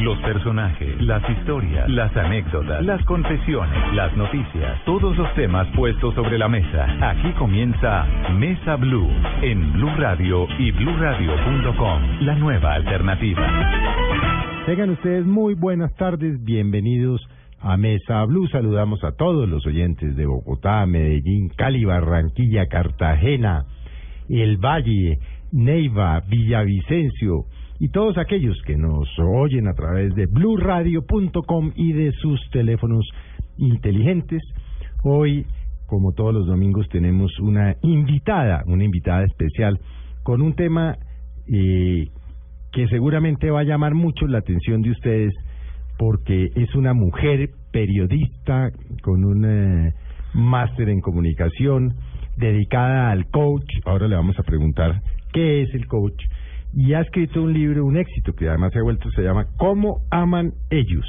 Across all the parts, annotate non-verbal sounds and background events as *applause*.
Los personajes, las historias, las anécdotas, las confesiones, las noticias, todos los temas puestos sobre la mesa. Aquí comienza Mesa Blue en Blue Radio y bluradio.com, la nueva alternativa. Tengan ustedes muy buenas tardes, bienvenidos a Mesa Blue. Saludamos a todos los oyentes de Bogotá, Medellín, Cali, Barranquilla, Cartagena, El Valle, Neiva, Villavicencio y todos aquellos que nos oyen a través de bluradio.com y de sus teléfonos inteligentes. Hoy, como todos los domingos, tenemos una invitada, una invitada especial con un tema eh, que seguramente va a llamar mucho la atención de ustedes porque es una mujer periodista con un eh, máster en comunicación dedicada al coach. Ahora le vamos a preguntar qué es el coach. Y ha escrito un libro, un éxito, que además se ha vuelto, se llama ¿Cómo aman ellos?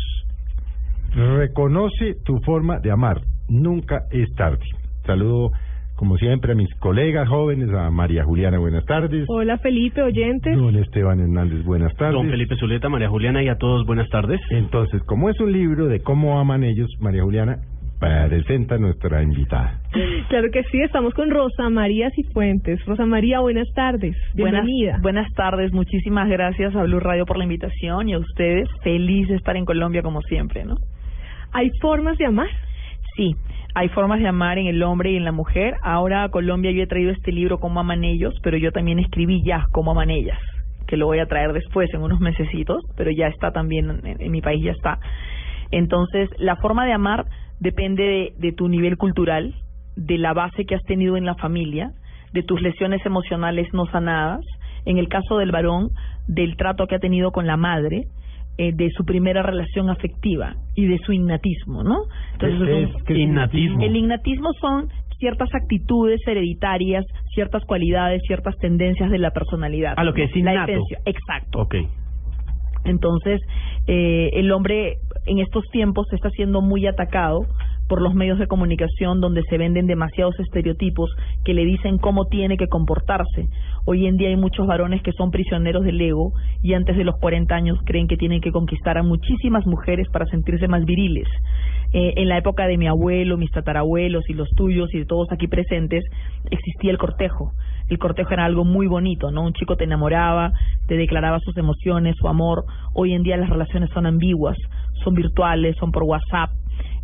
Reconoce tu forma de amar. Nunca es tarde. Saludo como siempre, a mis colegas jóvenes, a María Juliana, buenas tardes. Hola Felipe, oyentes. Don Esteban Hernández, buenas tardes. Don Felipe Zuleta, María Juliana y a todos, buenas tardes. Entonces, como es un libro de cómo aman ellos, María Juliana, presenta a nuestra invitada. Claro que sí, estamos con Rosa María Cifuentes. Rosa María, buenas tardes. Bienvenida. Buenas, buenas tardes, muchísimas gracias a Blue Radio por la invitación y a ustedes. Feliz de estar en Colombia como siempre, ¿no? ¿Hay formas de amar? Sí, hay formas de amar en el hombre y en la mujer. Ahora a Colombia yo he traído este libro, Cómo aman ellos, pero yo también escribí ya Cómo aman ellas, que lo voy a traer después en unos mesecitos, pero ya está también, en, en mi país ya está. Entonces, la forma de amar depende de, de tu nivel cultural, de la base que has tenido en la familia, de tus lesiones emocionales no sanadas, en el caso del varón, del trato que ha tenido con la madre, eh, de su primera relación afectiva y de su innatismo, ¿no? ¿Qué es- innatismo? El innatismo son ciertas actitudes hereditarias, ciertas cualidades, ciertas tendencias de la personalidad. Ah, lo que es La innato. esencia, Exacto. Ok. Entonces, eh, el hombre en estos tiempos está siendo muy atacado por los medios de comunicación donde se venden demasiados estereotipos que le dicen cómo tiene que comportarse. Hoy en día hay muchos varones que son prisioneros del ego y antes de los 40 años creen que tienen que conquistar a muchísimas mujeres para sentirse más viriles. Eh, en la época de mi abuelo, mis tatarabuelos y los tuyos y de todos aquí presentes, existía el cortejo. El cortejo era algo muy bonito, ¿no? Un chico te enamoraba, te declaraba sus emociones, su amor. Hoy en día las relaciones son ambiguas, son virtuales, son por WhatsApp.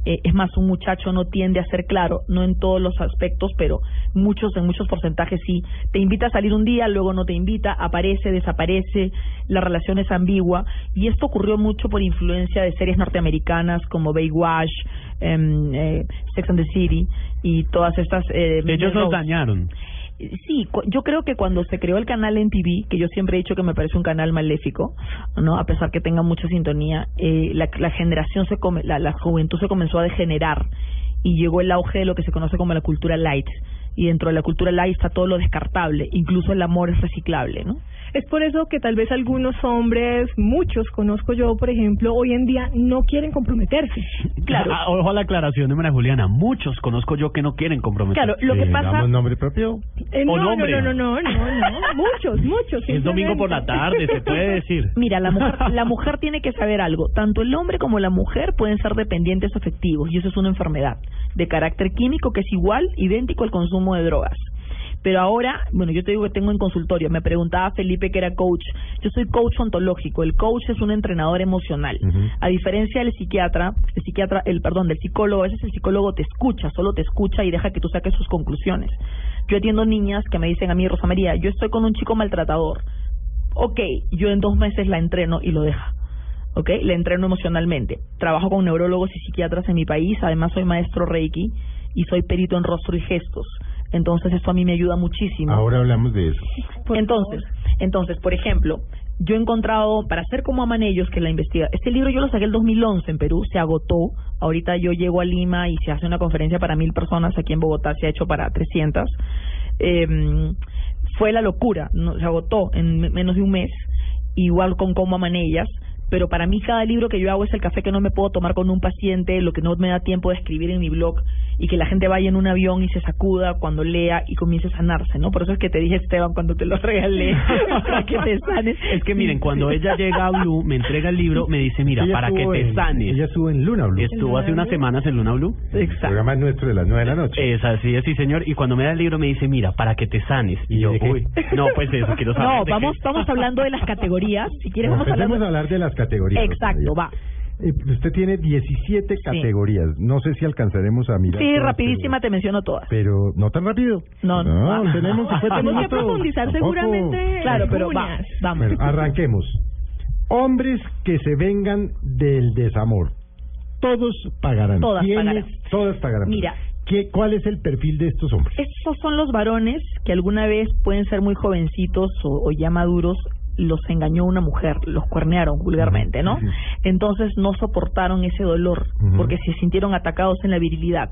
Eh, es más, un muchacho no tiende a ser claro, no en todos los aspectos, pero muchos, en muchos porcentajes sí. Te invita a salir un día, luego no te invita, aparece, desaparece, la relación es ambigua. Y esto ocurrió mucho por influencia de series norteamericanas como Baywatch, em, eh, Sex and the City y todas estas... Eh, Ellos nos dañaron. Sí, yo creo que cuando se creó el canal en que yo siempre he dicho que me parece un canal maléfico, no, a pesar que tenga mucha sintonía, eh, la, la generación se come, la, la juventud se comenzó a degenerar y llegó el auge de lo que se conoce como la cultura light. Y dentro de la cultura light está todo lo descartable, incluso el amor es reciclable, ¿no? Es por eso que tal vez algunos hombres, muchos conozco yo, por ejemplo, hoy en día no quieren comprometerse. *laughs* Claro. Ah, ojo a la aclaración de María Juliana. Muchos conozco yo que no quieren comprometer. Claro, lo que Eh, pasa... ¿Damos nombre propio? Eh, O no, no, nombre. no, no, no, no, no, *laughs* muchos, muchos. Es domingo por la tarde, se puede decir. *laughs* Mira, la mujer, la mujer tiene que saber algo. Tanto el hombre como la mujer pueden ser dependientes afectivos y eso es una enfermedad de carácter químico que es igual, idéntico al consumo de drogas. Pero ahora, bueno, yo te digo que tengo en consultorio, me preguntaba Felipe que era coach. Yo soy coach ontológico, el coach es un entrenador emocional. A diferencia del psiquiatra, el psiquiatra, el perdón, del psicólogo, a veces el psicólogo te escucha, solo te escucha y deja que tú saques sus conclusiones. Yo atiendo niñas que me dicen a mí, Rosa María, yo estoy con un chico maltratador. Ok, yo en dos meses la entreno y lo deja. ¿ok? Le entreno emocionalmente. Trabajo con neurólogos y psiquiatras en mi país, además soy maestro Reiki y soy perito en rostro y gestos. Entonces esto a mí me ayuda muchísimo. Ahora hablamos de eso. Por entonces, entonces, por ejemplo, yo he encontrado, para hacer como aman ellos, que la investiga, este libro yo lo saqué el 2011 en Perú, se agotó, ahorita yo llego a Lima y se hace una conferencia para mil personas, aquí en Bogotá se ha hecho para 300, eh, fue la locura, no, se agotó en me- menos de un mes, igual con cómo aman ellas, pero para mí cada libro que yo hago es el café que no me puedo tomar con un paciente, lo que no me da tiempo de escribir en mi blog y que la gente vaya en un avión y se sacuda cuando lea y comience a sanarse, ¿no? Por eso es que te dije, Esteban, cuando te lo regalé, *laughs* para que te sanes. Es que miren, cuando ella llega a Blue, me entrega el libro, me dice, mira, Ella para que te en- sanes. Ella estuvo en Luna Blue. Estuvo hace unas semanas en Luna Blue. El Exacto. programa es nuestro de las nueve de la noche. Es así, es sí, señor. Y cuando me da el libro me dice, mira, para que te sanes. Y yo, ¿De qué? uy, no, pues eso, quiero *laughs* saber. No, vamos, qué. vamos hablando de las categorías. Si quieres, vamos hablando. a hablar de las categorías. Exacto, va. Eh, usted tiene 17 categorías. No sé si alcanzaremos a mirar. Sí, todas, rapidísima te menciono todas. Pero, no tan rápido. No, no. no. tenemos 50 Tenemos que profundizar Tampoco. seguramente. en Claro, pero va, algunas. vamos. Bueno, arranquemos. Hombres que se vengan del desamor. Todos pagarán. Todas ¿Quiénes? pagarán. Todas pagarán. Mira. ¿Qué, ¿Cuál es el perfil de estos hombres? Estos son los varones que alguna vez pueden ser muy jovencitos o, o ya maduros, los engañó una mujer, los cuernearon vulgarmente, ¿no? Entonces no soportaron ese dolor porque se sintieron atacados en la virilidad.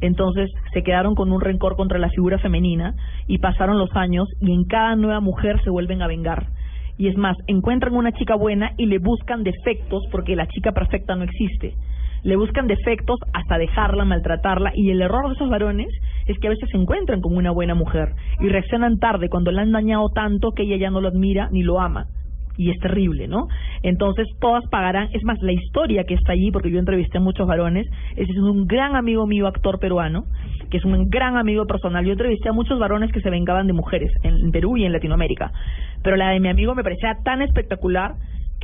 Entonces se quedaron con un rencor contra la figura femenina y pasaron los años y en cada nueva mujer se vuelven a vengar. Y es más, encuentran una chica buena y le buscan defectos porque la chica perfecta no existe. Le buscan defectos hasta dejarla, maltratarla y el error de esos varones es que a veces se encuentran con una buena mujer y reaccionan tarde cuando la han dañado tanto que ella ya no lo admira ni lo ama. Y es terrible, ¿no? Entonces todas pagarán, es más, la historia que está allí, porque yo entrevisté a muchos varones, ese es un gran amigo mío, actor peruano, que es un gran amigo personal. Yo entrevisté a muchos varones que se vengaban de mujeres en, Perú y en Latinoamérica. Pero la de mi amigo me parecía tan espectacular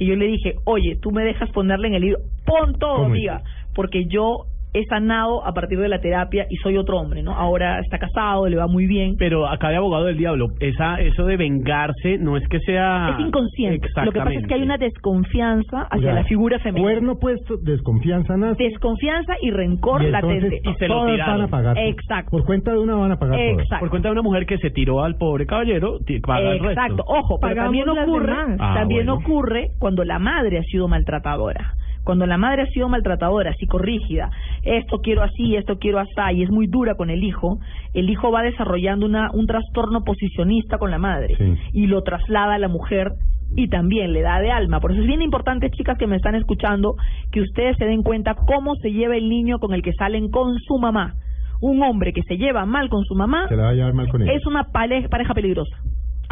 que yo le dije, oye, tú me dejas ponerle en el libro, pon todo, amiga, porque yo he sanado a partir de la terapia y soy otro hombre, ¿no? Ahora está casado, le va muy bien. Pero acá de abogado del diablo, esa, eso de vengarse no es que sea... Es inconsciente. Lo que pasa es que hay una desconfianza hacia O sea, la figura femenina. Cuerno puesto, desconfianza nace. Desconfianza y rencor y entonces latente. y se lo todas tiraron. van a pagar. Exacto. Por cuenta de una van a pagar todas. Exacto. Por cuenta de una mujer que se tiró al pobre caballero, paga el resto. Exacto. Ojo, pero también ocurre. Ah, también bueno. ocurre cuando la madre ha sido maltratadora. Cuando la madre ha sido maltratadora, psicorrígida, esto quiero así, esto quiero así, y es muy dura con el hijo, el hijo va desarrollando una, un trastorno posicionista con la madre Sí. y lo traslada a la mujer y también le da de alma. Por eso es bien importante, chicas que me están escuchando, que ustedes se den cuenta cómo se lleva el niño con el que salen con su mamá. Un hombre que se lleva mal con su mamá Se la va a llevar mal con ella. es una pareja peligrosa.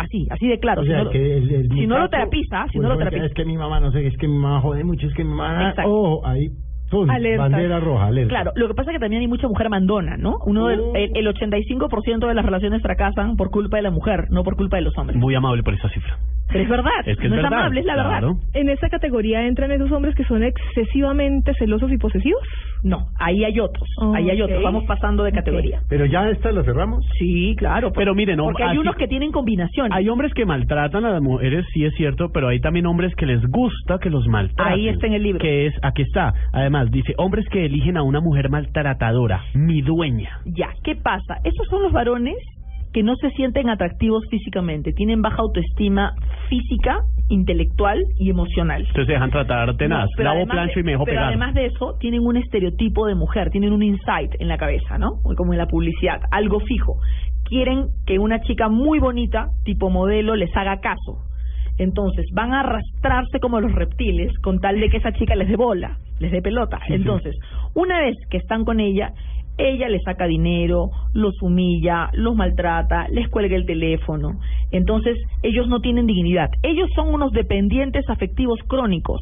Así, así de claro. O si no lo- que el, el si no lo muchacho, terapiza, si pues, no lo oiga, terapiza. Es que mi mamá, no sé, es que mi mamá jode mucho, es que mi mamá... Exacto. Oh, ahí, pum, Alerta. bandera roja, alerta. Claro, lo que pasa es que también hay mucha mujer mandona, ¿no? Uno del- el, el 85% de las relaciones fracasan por culpa de la mujer, no por culpa de los hombres. Muy amable por esa cifra. Pero es verdad, Es que es no es verdad, amable, es la verdad. En esta categoría entran esos hombres que son excesivamente celosos y posesivos. No, ahí hay otros, Oh, ahí hay otros, vamos pasando de categoría. Pero ya esta la cerramos. Sí, claro. Pero miren, no, porque hay así- unos que tienen combinaciones. Hay hombres que maltratan a las mujeres, sí es cierto, pero hay también hombres que les gusta que los maltraten. Ahí está en el libro. Que es, aquí está. Además, dice, hombres que eligen a una mujer maltratadora, mi dueña. Ya, ¿qué pasa? Esos son los varones que no se sienten atractivos físicamente, tienen baja autoestima física, intelectual y emocional. Entonces se dejan tratar tenaz. No, Lavo plancho de- y me dejo pero pegar. además de eso, tienen un estereotipo de mujer, tienen un insight en la cabeza, ¿no? Como en la publicidad, algo fijo. Quieren que una chica muy bonita, tipo modelo, les haga caso. Entonces, van a arrastrarse como los reptiles con tal de que esa chica les dé bola, les dé pelota. Entonces, una vez que están con ella, ella les saca dinero, los humilla, los maltrata, les cuelga el teléfono. Entonces, ellos no tienen dignidad. Ellos son unos dependientes afectivos crónicos,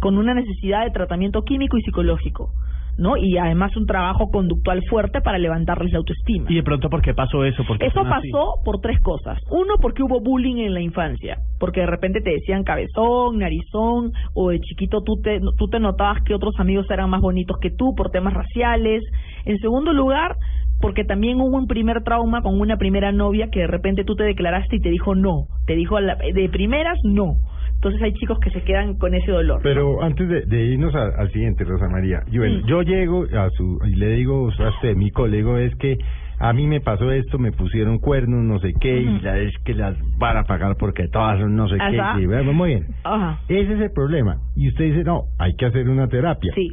con una necesidad de tratamiento químico y psicológico, ¿no? Y además un trabajo conductual fuerte para levantarles la autoestima. Y de pronto, ¿por qué pasó eso? Porque Eso pasó por tres cosas. Uno, porque hubo bullying en la infancia, porque de repente te decían cabezón, narizón, o de chiquito tú te, tú te notabas que otros amigos eran más bonitos que tú por temas raciales. En segundo lugar, porque también hubo un primer trauma con una primera novia que de repente tú te declaraste y te dijo no, te dijo la- de primeras no. Entonces hay chicos que se quedan con ese dolor. Pero antes de, de irnos a- al siguiente, Rosa María, yo, yo llego a su y le digo a usted, mi colega es que a mí me pasó esto, me pusieron cuernos, no sé qué, y es que las van a pagar porque todas son no sé Ajá. qué. y bueno, muy bien. Ajá. Ese es el problema. Y usted dice, no, hay que hacer una terapia. Sí,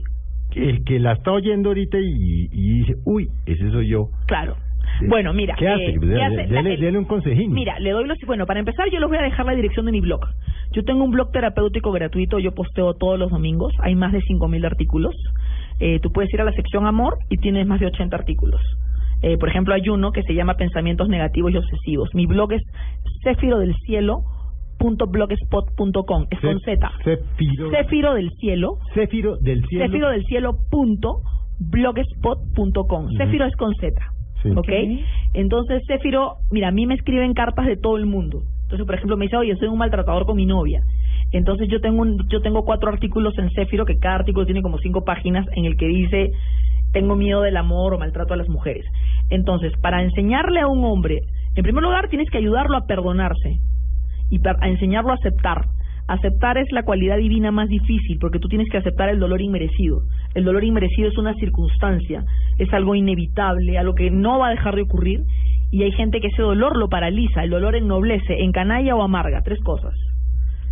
El que la está oyendo ahorita y, y dice, uy, ese soy yo. claro. Bueno, mira, ¿Qué hace? eh, Dele- ¿qué hace? dele- La- dele un consejín. Mira, le doy los... Bueno, para empezar yo les voy a dejar la dirección de mi blog. Yo tengo un blog terapéutico gratuito, yo posteo todos los domingos, hay más de 5.000 artículos. Eh, tú puedes ir a la sección amor y tienes más de 80 artículos. Eh, por ejemplo, hay uno que se llama Pensamientos Negativos y Obsesivos. Mi blog es cefirodelcielo.blogspot.com. Es con Z. Céfiro. Céfiro del cielo. Céfiro del cielo. Céfiro del cielo punto blogspot.com. Ujú. Céfiro es con Z. Sí. ¿Ok? Entonces, Céfiro, mira, a mí me escriben cartas de todo el mundo. Entonces, por ejemplo, me dice, oye, soy un maltratador con mi novia. Entonces, yo tengo un, yo tengo cuatro artículos en Céfiro, que cada artículo tiene como cinco páginas, en el que dice, tengo miedo del amor o maltrato a las mujeres. Entonces, para enseñarle a un hombre, en primer lugar, tienes que ayudarlo a perdonarse y pa- a enseñarlo a aceptar. Aceptar es la cualidad divina más difícil porque tú tienes que aceptar el dolor inmerecido. El dolor inmerecido es una circunstancia, es algo inevitable, algo que no va a dejar de ocurrir y hay gente que ese dolor lo paraliza, el dolor ennoblece, encanalla o amarga, tres cosas.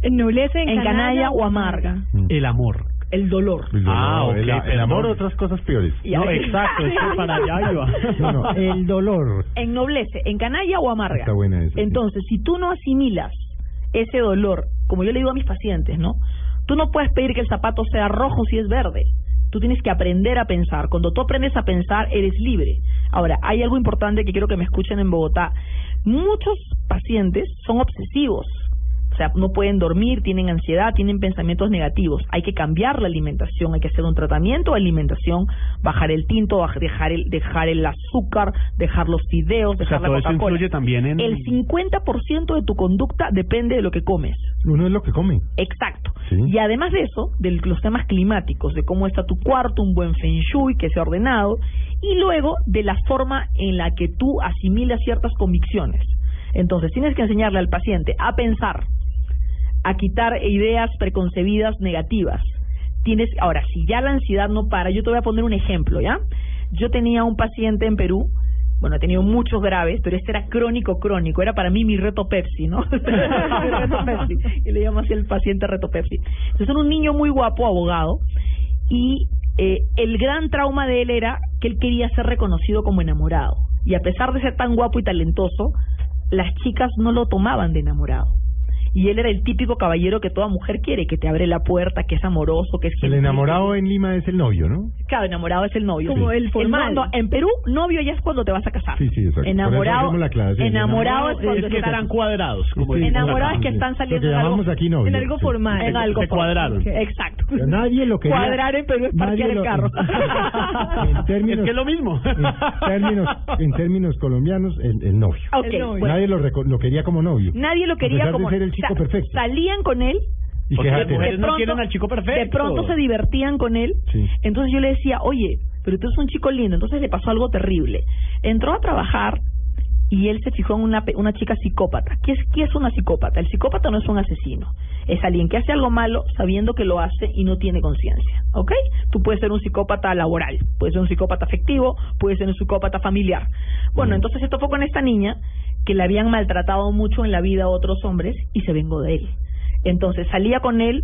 Ennoblece, Encanalla o amarga. El amor. El dolor. El dolor, Ah, ok, el, el amor, otras cosas peores. Y No, exacto, es que para allá iba. *laughs* No, no, el dolor. ennoblece, encanalla o amarga. Está buena esa, sí. Entonces, si tú no asimilas ese dolor, como yo le digo a mis pacientes, ¿no? Tú no puedes pedir que el zapato sea rojo si es verde. Tú tienes que aprender a pensar. Cuando tú aprendes a pensar, eres libre. Ahora, hay algo importante que quiero que me escuchen en Bogotá. Muchos pacientes son obsesivos. O sea, no pueden dormir, tienen ansiedad, tienen pensamientos negativos. Hay que cambiar la alimentación, hay que hacer un tratamiento de alimentación, bajar el tinto, dejar el, dejar el azúcar, dejar los fideos, O sea, dejar todo la eso influye también en... El 50% de tu conducta depende de lo que comes. Uno es lo que come. Exacto. Sí. Y además de eso, de los temas climáticos, de cómo está tu cuarto, un buen feng shui, que sea ordenado, y luego de la forma en la que tú asimilas ciertas convicciones. Entonces, tienes que enseñarle al paciente a pensar, a quitar ideas preconcebidas negativas. Tienes, ahora, si ya la ansiedad no para, yo te voy a poner un ejemplo, ¿ya? Yo tenía un paciente en Perú, bueno, he tenido muchos graves, pero este era crónico, crónico, era para mí mi reto Pepsi, ¿no? *laughs* Reto Pepsi, y le llamo así el paciente reto Pepsi. Entonces era un niño muy guapo, abogado, y eh, el gran trauma de él era que él quería ser reconocido como enamorado. Y a pesar de ser tan guapo y talentoso, las chicas no lo tomaban de enamorado. Y él era el típico caballero que toda mujer quiere, que te abre la puerta, que es amoroso, que es El enamorado en Lima es el novio, ¿no? Claro, enamorado es el novio. Como Sí. el formal. no, en Perú, novio ya es cuando te vas a casar. Sí, sí, exacto. Enamorado, la aclaración. enamorado es Enamorado cuando Es que están cuadrados. Como Sí. Enamorados que están saliendo que en algo- aquí novio. en algo Sí. formal. en algo Se formal. cuadraron. Exacto. Pero nadie lo quería. Cuadrar en Perú es parquear el carro. *laughs* En términos, Es que es lo mismo. En términos, en términos colombianos, el, el novio. Ok, El novio. bueno. Nadie lo, reco- lo quería como novio. Nadie lo quería de como ser el chico perfecto. Salían con él, Y Porque las mujeres no pronto- quieren al chico perfecto. de pronto se divertían con él. Sí. Entonces yo le decía, oye, pero tú eres un chico lindo. Entonces le pasó algo terrible. Entró a trabajar y él se fijó en una, pe- una chica psicópata. ¿Qué es, ¿Qué es una psicópata? El psicópata no es un asesino. Es alguien que hace algo malo sabiendo que lo hace y no tiene conciencia. ¿Ok? Tú puedes ser un psicópata laboral, puedes ser un psicópata afectivo, puedes ser un psicópata familiar. Bueno, Mm. entonces esto fue con esta niña que le habían maltratado mucho en la vida a otros hombres y se vengó de él. Entonces salía con él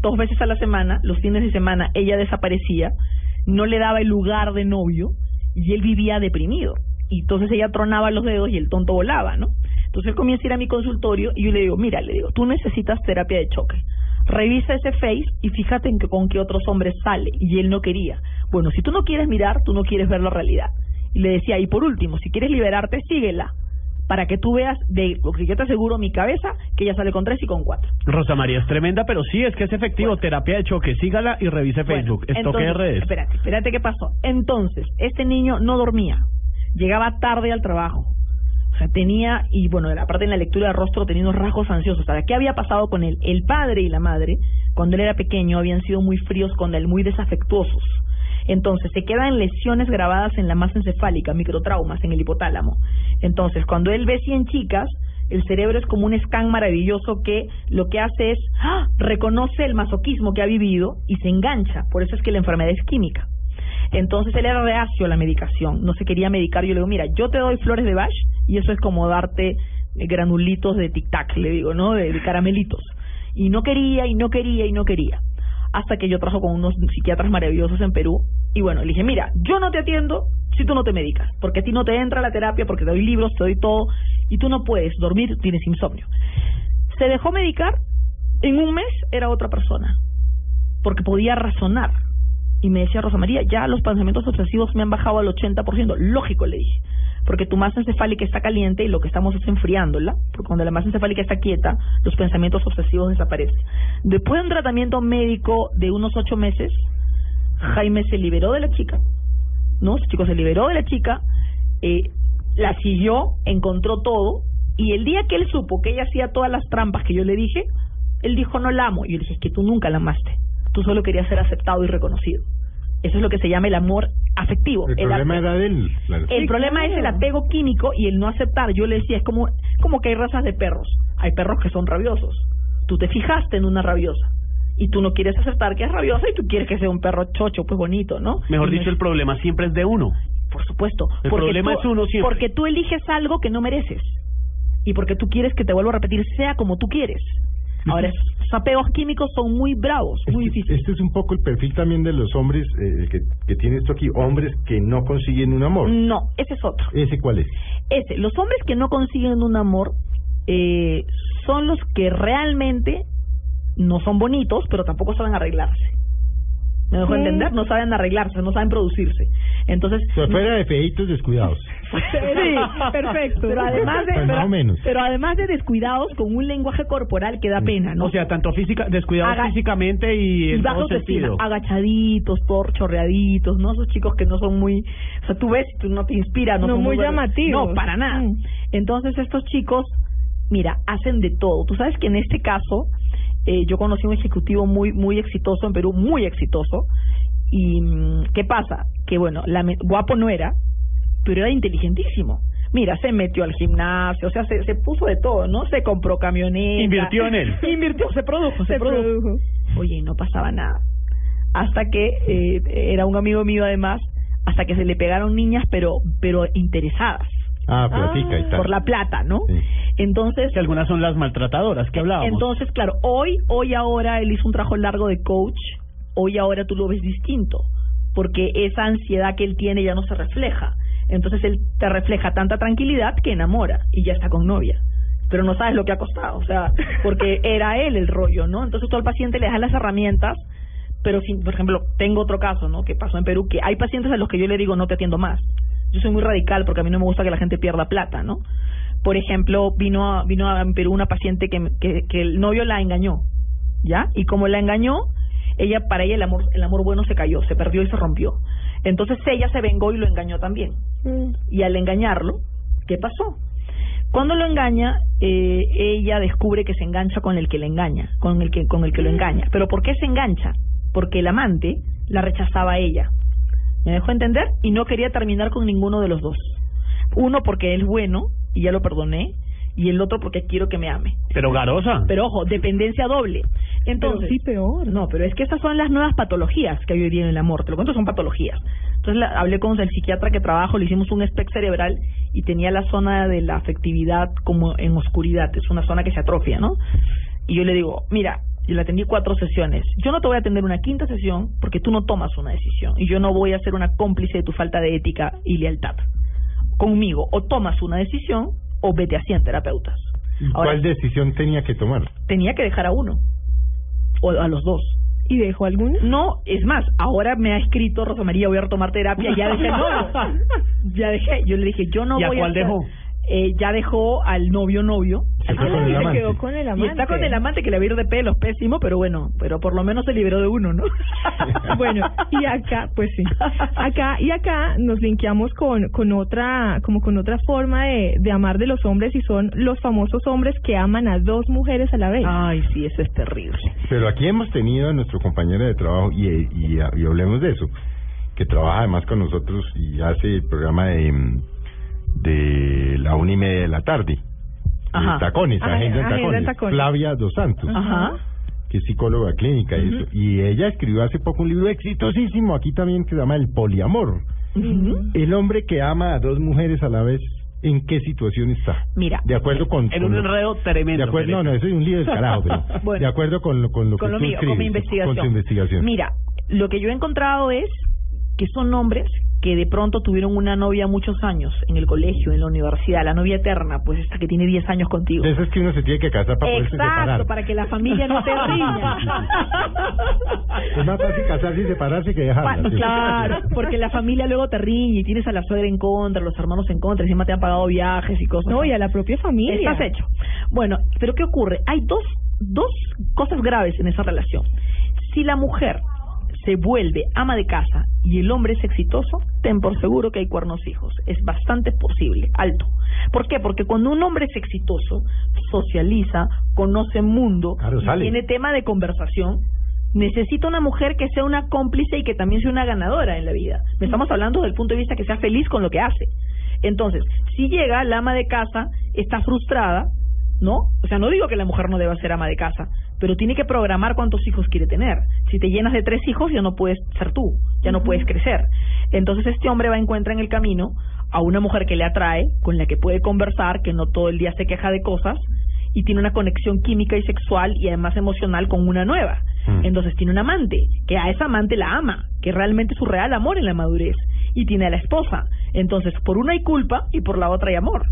dos veces a la semana, los fines de semana ella desaparecía, no le daba el lugar de novio y él vivía deprimido. Y entonces ella tronaba los dedos y el tonto volaba, ¿no? Entonces él comienza a ir a mi consultorio y yo le digo, mira, le digo, tú necesitas terapia de choque. Revisa ese face y fíjate en que con qué otros hombres sale. Y él no quería. Bueno, si tú no quieres mirar, tú no quieres ver la realidad. Y le decía, y por último, si quieres liberarte, síguela. Para que tú veas, de lo que yo te aseguro mi cabeza, que ella sale con tres y con cuatro. Rosa María es tremenda, pero sí, es que es efectivo. Terapia de choque. Sígala y revise Bueno, Facebook. Estoque entonces, redes. Espérate, espérate qué pasó. Entonces, este niño no dormía. Llegaba tarde al trabajo. O sea, tenía, y bueno, aparte en la lectura de rostro tenía unos rasgos ansiosos. ¿qué había pasado con él? El padre y la madre, cuando él era pequeño, habían sido muy fríos con él, muy desafectuosos. Entonces, se quedan lesiones grabadas en la masa encefálica, microtraumas en el hipotálamo. Entonces, cuando él ve 100 chicas, el cerebro es como un scan maravilloso que lo que hace es ¡ah! reconoce el masoquismo que ha vivido y se engancha. Por eso es que la enfermedad es química. Entonces él era reacio a la medicación, no se quería medicar. Yo le digo, mira, yo te doy flores de Bach y eso es como darte eh, granulitos de tic-tac, le digo, ¿no? De, de caramelitos. Y no quería, y no quería, y no quería. Hasta que yo trabajo con unos psiquiatras maravillosos en Perú. Y bueno, le dije, mira, yo no te atiendo si tú no te medicas, porque a ti no te entra la terapia, porque te doy libros, te doy todo, y tú no puedes dormir, tienes insomnio. Se dejó medicar, en un mes era otra persona, porque podía razonar. Y me decía Rosa María, ya los pensamientos obsesivos me han bajado al 80%. Lógico, le dije. Porque tu masa encefálica está caliente y lo que estamos es enfriándola. Porque cuando la masa encefálica está quieta, los pensamientos obsesivos desaparecen. Después de un tratamiento médico de unos ocho meses, Jaime se liberó de la chica. ¿No? Ese chico se liberó de la chica, eh, la siguió, encontró todo. Y el día que él supo que ella hacía todas las trampas que yo le dije, él dijo, no la amo. Y yo le dije, es que tú nunca la amaste. Tú solo querías ser aceptado y reconocido. Eso es lo que se llama el amor afectivo. El problema ape- era de él. claro. el problema es el apego químico y el no aceptar. Yo le decía, es como, como que hay razas de perros. Hay perros que son rabiosos. Tú te fijaste en una rabiosa y tú no quieres aceptar que es rabiosa y tú quieres que sea un perro chocho, pues bonito, ¿no? Mejor Y no dicho, es- el problema siempre es de uno. por supuesto. El porque problema tú, es uno siempre. Porque tú eliges algo que no mereces. Y porque tú quieres que te vuelva a repetir, sea como tú quieres. Ahora, *laughs* esos apegos químicos son muy bravos, muy Este, difíciles. este es un poco el perfil también de los hombres eh, que, que tiene esto aquí, hombres que no consiguen un amor. No, ese es otro. ¿Ese cuál es? Ese, los hombres que no consiguen un amor eh, son los que realmente no son bonitos, pero tampoco saben arreglarse. ¿Me dejo Mm. entender? No saben arreglarse, no saben producirse. Entonces, O sea, fuera de feitos descuidados. *laughs* Sí, perfecto. pero además de Pues más pero, o menos. pero además de descuidados con un lenguaje corporal que da pena, ¿no? O sea, tanto física, descuidados físicamente y y en autoestima, sentido. agachaditos, todos chorreaditos, ¿no? Esos chicos que no son muy, o sea, tú ves, tú no te inspira, no, No son muy llamativos. No, para nada. Mm. Entonces estos chicos, mira, hacen de todo. Tú sabes que en este caso eh, yo conocí un ejecutivo muy muy exitoso en Perú, muy exitoso. Y mm, qué pasa, que bueno, la, guapo no era, pero era inteligentísimo. Mira, se metió al gimnasio, o sea, se, se puso de todo, ¿no? Se compró camioneta. Invirtió en él. *laughs* Invirtió, se produjo, se, Se produjo. produjo. Oye, no pasaba nada. Hasta que eh, era un amigo mío además, hasta que se le pegaron niñas, pero pero interesadas Ah, platica y tal. por la plata, ¿no? Sí. Entonces, Que algunas son las maltratadoras que hablábamos. entonces, claro, hoy hoy ahora él hizo un trabajo largo de coach, hoy ahora tú lo ves distinto, porque esa ansiedad que él tiene ya no se refleja. Entonces él te refleja tanta tranquilidad que enamora y ya está con novia. Pero no sabes lo que ha costado, o sea, *laughs* porque era él el rollo, ¿no? Entonces tú al paciente le das las herramientas, pero si, por ejemplo, tengo otro caso, ¿no? Que pasó en Perú, que hay pacientes a los que yo le digo no te atiendo más. Yo soy muy radical porque a mí no me gusta que la gente pierda plata, ¿no? Por ejemplo, vino a, vino a Perú una paciente que, que, que el novio la engañó, ¿ya? Y como la engañó, ella para ella el amor el amor bueno se cayó, se perdió y se rompió. Entonces ella se vengó y lo engañó también. Mm. Y al engañarlo, ¿qué pasó? Cuando lo engaña, eh, ella descubre que se engancha con el que le engaña, con el que con el que lo engaña. Pero ¿por qué se engancha? Porque el amante la rechazaba a ella. ¿Me dejó entender? Y no quería terminar con ninguno de los dos. Uno porque es bueno y ya lo perdoné, y el otro porque quiero que me ame. Pero Garosa. Pero ojo, dependencia doble. Entonces, Pero sí, peor. no, pero es que estas son las nuevas patologías que hay hoy día en el amor. Te lo cuento, son patologías. Entonces la- hablé con el psiquiatra que trabajo, le hicimos un SPEC cerebral y tenía la zona de la afectividad como en oscuridad. Es una zona que se atrofia, ¿no? Y yo le digo, mira, yo le atendí cuatro sesiones. Yo no te voy a atender una quinta sesión porque tú no tomas una decisión. Y yo no voy a ser una cómplice de tu falta de ética y lealtad. Conmigo, o tomas una decisión o vete a 100 terapeutas. ¿Y Ahora- ¿Cuál decisión tenía que tomar? Tenía que dejar a uno o a los dos. ¿Y dejó alguna? No, es más, ahora me ha escrito Rosa María, voy a retomar terapia, ya dejé *laughs* novio. Ya dejé, yo le dije, yo no ¿Y a voy cuál hacer- dejó? Eh, ya dejó al novio novio. Se Ah, con el y se amante. quedó con el Y amante. está con el amante que le va a ir de pelos, pésimo, pero bueno, pero por lo menos se liberó de uno, ¿no? *laughs* Bueno, y acá, pues sí, acá y acá nos linkeamos con, con otra, como con otra forma de, de amar de los hombres y son los famosos hombres que aman a dos mujeres a la vez. Ay, sí, eso es terrible. Pero aquí hemos tenido a nuestro compañero de trabajo y, y, y hablemos de eso, que trabaja además con nosotros y hace el programa de, de la una y media de la tarde. de Ajá. Tacones, Ajá, Agenda en Agenda en Tacones. Tacones. Flavia Dos Santos, Ajá. que es psicóloga clínica y eso. Y ella escribió hace poco un libro exitosísimo aquí también que se llama El poliamor. El hombre que ama a dos mujeres a la vez, ¿en qué situación está? Mira, De acuerdo con... En con un lo- enredo tremendo. de acuerdo, no, no, eso es un lío descarado, pero *laughs* Bueno. de acuerdo con lo, con lo con que lo tú mío, con mi investigación. Con tu investigación. Mira, lo que yo he encontrado es que son hombres que de pronto tuvieron una novia muchos años en el colegio, en la universidad, la novia eterna, pues esta que tiene 10 años contigo. Eso es que uno se tiene que casar para poderse separar. Exacto, para que la familia no te riña. Es más fácil casarse y separarse que dejarla. Pa- sí. Claro, porque la familia luego te riñe y tienes a la suegra en contra, los hermanos en contra, encima te han pagado viajes y cosas. No, y a la propia familia. Estás hecho. Bueno, pero ¿qué ocurre? Hay dos, dos cosas graves en esa relación. Si la mujer se vuelve ama de casa y el hombre es exitoso, ten por seguro que hay cuernos hijos. Es bastante posible, alto. ¿Por qué? Porque cuando un hombre es exitoso, socializa, conoce mundo, Claro, y sale. tiene tema de conversación, necesita una mujer que sea una cómplice y que también sea una ganadora en la vida. Me estamos hablando del punto de vista que sea feliz con lo que hace. Entonces, si llega la ama de casa, está frustrada, ¿no? O sea, no digo que la mujer no deba ser ama de casa, pero tiene que programar cuántos hijos quiere tener. Si te llenas de tres hijos, ya no puedes ser tú, ya no puedes crecer. Entonces, este hombre va a encontrar en el camino a una mujer que le atrae, con la que puede conversar, que no todo el día se queja de cosas, y tiene una conexión química y sexual y además emocional con una nueva. Mm. Entonces tiene un amante, que a esa amante la ama, que realmente es su real amor en la madurez, y tiene a la esposa. Entonces, por una hay culpa y por la otra hay amor.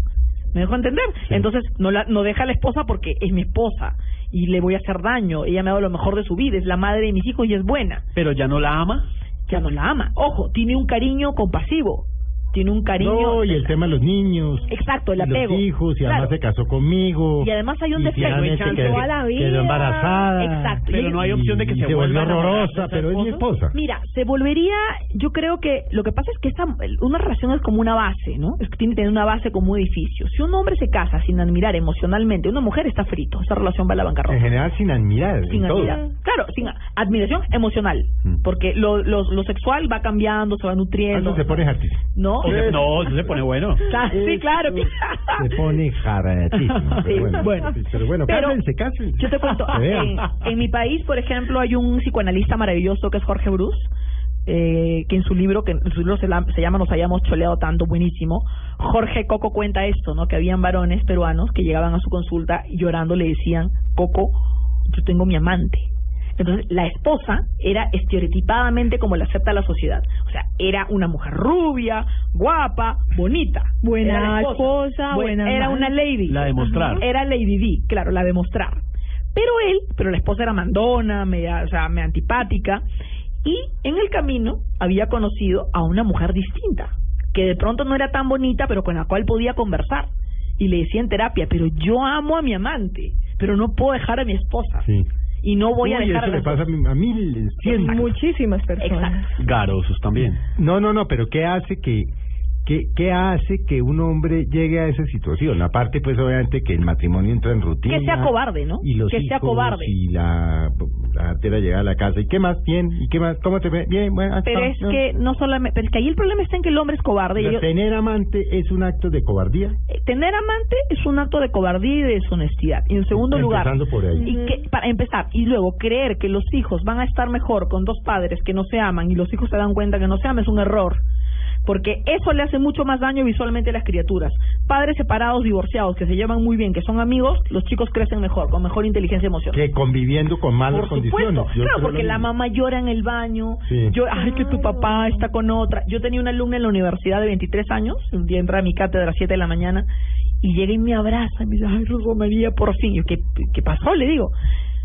¿Me dejo entender? Entonces, no, la, no deja a la esposa porque es mi esposa y le voy a hacer daño. Ella me ha dado lo mejor de su vida, es la madre de mis hijos y es buena. Pero ya no la ama. Ya no la ama. Ojo, tiene un cariño compasivo. Tiene un cariño. No, y el tema de los niños. Exacto, el y apego. Los hijos, y Claro. además se casó conmigo. Y además hay un defecto. Echando quedó- toda la vida. Quedó embarazada. Exacto. Pero no hay opción de que Y se, se vuelva horrorosa, pero es mi esposa. Mira, se volvería, yo creo que lo que pasa es que esta, una relación es como una base, ¿no? Es que tiene que tener una base como un edificio. Si un hombre se casa sin admirar emocionalmente, una mujer está frito, esa relación va a la En bancarrota. general sin admirar. Sin en todo. admirar. Claro, sin admiración emocional, Mm. porque lo, lo, lo sexual va cambiando, se va nutriendo. Eso se pone. ¿No? No, eso se pone bueno. *laughs* Sí, claro. Se pone jaratísimo. Sí, Pero bueno, pero bueno, Pero cásense, cásense. Yo te cuento, *laughs* en, en mi país, por ejemplo, hay un psicoanalista maravilloso que es Jorge Bruce, eh, que en su libro, que en su libro se, la- se llama Nos hayamos choleado tanto, buenísimo. Jorge Coco cuenta esto, ¿no? Que habían varones peruanos que llegaban a su consulta y llorando le decían, Coco, yo tengo mi amante. Entonces, la esposa era estereotipadamente como la acepta la sociedad. O sea, era una mujer rubia, guapa, bonita. Buena Era la esposa, buena Era madre. una lady. La de mostrar. Era Lady D, claro, la de mostrar. Pero él, pero la esposa era mandona, media, o sea, media antipática. Y en el camino había conocido a una mujer distinta, que de pronto no era tan bonita, pero con la cual podía conversar. Y le decía en terapia, pero yo amo a mi amante, pero no puedo dejar a mi esposa. Sí. Y no voy a Uy, dejar eso a le pasa a, dos. mí- a mil, cientos. Muchísimas personas. Exacto. Garosos también. No, no, no, pero ¿qué hace que, qué, qué hace que un hombre llegue a esa situación? Aparte, pues obviamente que el matrimonio entra en rutina. Que sea cobarde, ¿no? Y los Que sea hijos, cobarde. Y la, la llega a la casa. ¿Y qué más? Bien. ¿Y qué más? ¿Cómo te ve? Bien, bueno. ah, Pero es no. que no solamente, pero es que ahí el problema está en que el hombre es cobarde. sea, yo- tener amante es un acto de cobardía. eh, tener amante es un acto de cobardía y de deshonestidad. Y en segundo lugar, Empezando por ahí. y que, para empezar, y luego creer que los hijos van a estar mejor con dos padres que no se aman y los hijos se dan cuenta que no se aman es un error. Porque eso le hace mucho más daño visualmente a las criaturas. Padres separados, divorciados, que se llevan muy bien, que son amigos, los chicos crecen mejor, con mejor inteligencia emocional. Que conviviendo con malas Por condiciones. supuesto, Yo claro, porque la mamá llora en el baño, Sí. yo, ay, que tu papá está con otra. Yo tenía una alumna en la universidad de 23 años, un día entra a mi cátedra a las 7 de la mañana, y llega y me abraza, y me dice, ay, Rosa María, por fin. Yo, ¿qué, ¿qué pasó? Le digo,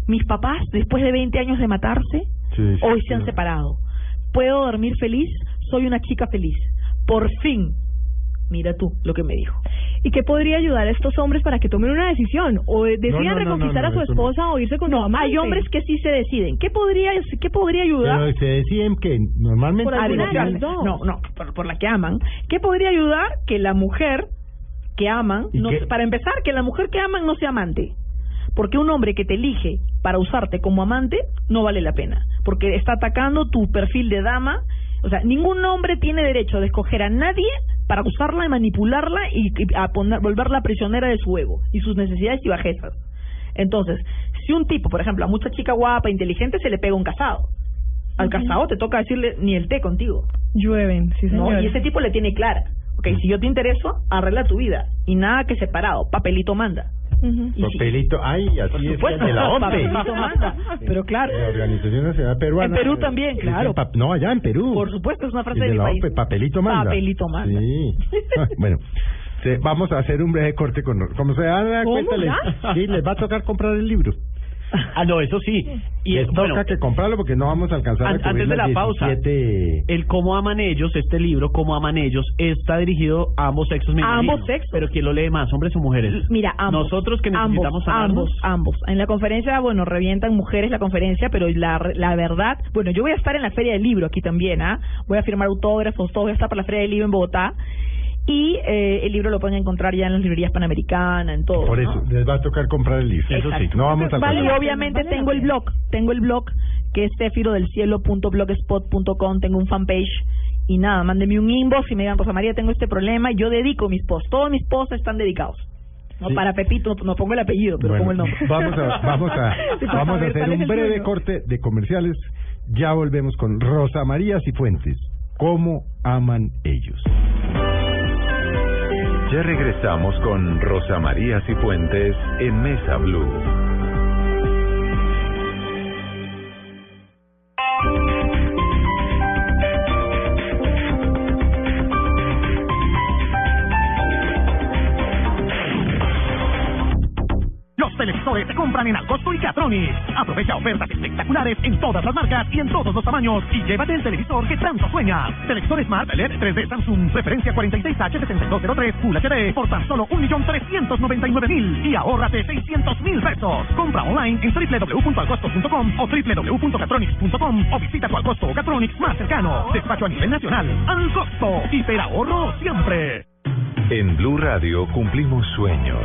mis papás, después de 20 años de matarse, Sí, sí, hoy sí, se han separado. Puedo dormir feliz, soy una chica feliz. Por fin. Mira tú lo que me dijo. ¿Y qué podría ayudar a estos hombres para que tomen una decisión? ¿O eh, decidan no, no, reconquistar no, a su esposa o irse con su No, amante? hay hombres que sí se deciden. ¿Qué podría, qué podría ayudar? Pero se deciden que normalmente... Por alguna de las divorciarse. dos. No, no, por, por la que aman. ¿Qué podría ayudar que la mujer que aman, ¿Y no- qué? para empezar, que la mujer que aman no sea amante? Porque un hombre que te elige para usarte como amante no vale la pena, porque está atacando tu perfil de dama. O sea, ningún hombre tiene derecho de escoger a nadie para usarla y manipularla y, y a poner, volverla prisionera de su ego y sus necesidades y bajezas. Entonces, si un tipo, por ejemplo, a mucha chica guapa, inteligente, se le pega un casado. Al casado te toca decirle ni el té contigo. Llueven, sí ¿no? señor. Y ese tipo le tiene clara. Ok, si yo te intereso, arregla tu vida. Y nada que separado, papelito manda. Y sí, Papelito, ay, así por es de la OMPE. Pero claro, La Organización Nacional Peruana. En Perú también, claro. no, allá en Perú. por supuesto, es una frase de, de la. OMPE, papelito manda. Papelito manda. Sí. *laughs* Ah, bueno, vamos a hacer un breve corte con... Como se dan cuenta, les, sí, les va a tocar comprar el libro. Ah, no, eso sí. Y les bueno, toca que comprarlo porque no vamos a alcanzar An- a antes de la pausa. 17 el Cómo aman ellos, este libro, Cómo aman ellos, está dirigido a ambos sexos. A ambos sexos. Pero ¿quién lo lee más, hombres o mujeres? Mira, ambos. Nosotros que necesitamos ambos, ambos, ambos. En la conferencia, bueno, revientan mujeres la conferencia, pero la, la verdad, bueno, yo voy a estar en la Feria del Libro aquí también, ¿ah? Voy a firmar autógrafos, todo, voy a estar para la Feria del Libro en Bogotá. Y eh, el libro lo pueden encontrar ya en las librerías panamericanas, en todo. Por ¿no? eso, les va a tocar comprar el libro. Eso sí. Exacto. No vamos a Vale, Y obviamente Vale tengo el blog, tengo el blog que es cefirodelcielo.blogspot.com, tengo un fanpage y nada, mándenme un inbox y me digan, Rosa María, tengo este problema y yo dedico mis posts, todos mis posts están dedicados. No Sí. para Pepito, no, no pongo el apellido, pero pongo el Bueno, nombre. *laughs* vamos a, vamos a, *laughs* Sí, vamos a hacer un breve corte de comerciales. Ya volvemos con Rosa María Cifuentes. ¿Cómo aman ellos? Ya regresamos con Rosa María Cifuentes en Mesa Blue. Los televisores se compran en Alcosto y Catronics. Aprovecha ofertas espectaculares en todas las marcas y en todos los tamaños y llévate el televisor que tanto sueñas. Televisor Smart LED 3D Samsung, referencia 46H7203 Full HD por tan solo 1.399.000 y ahórrate 600.000 pesos. Compra online en www.alcosto.com o www.catronics.com o visita tu Alcosto o Catronics más cercano. Despacho a nivel nacional. Alcosto. Hiperahorro siempre. En Blue Radio cumplimos sueños.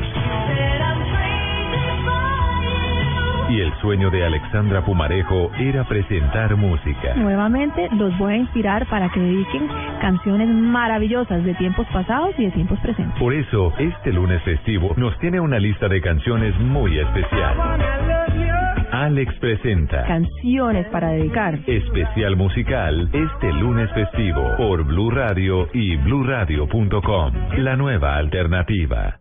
Y el sueño de Alexandra Pumarejo era presentar música. Nuevamente los voy a inspirar para que dediquen canciones maravillosas de tiempos pasados y de tiempos presentes. Por eso, este lunes festivo nos tiene una lista de canciones muy especial. Alex presenta Canciones para dedicar. especial musical este lunes festivo por Blue Radio y bluradio.com. La nueva alternativa.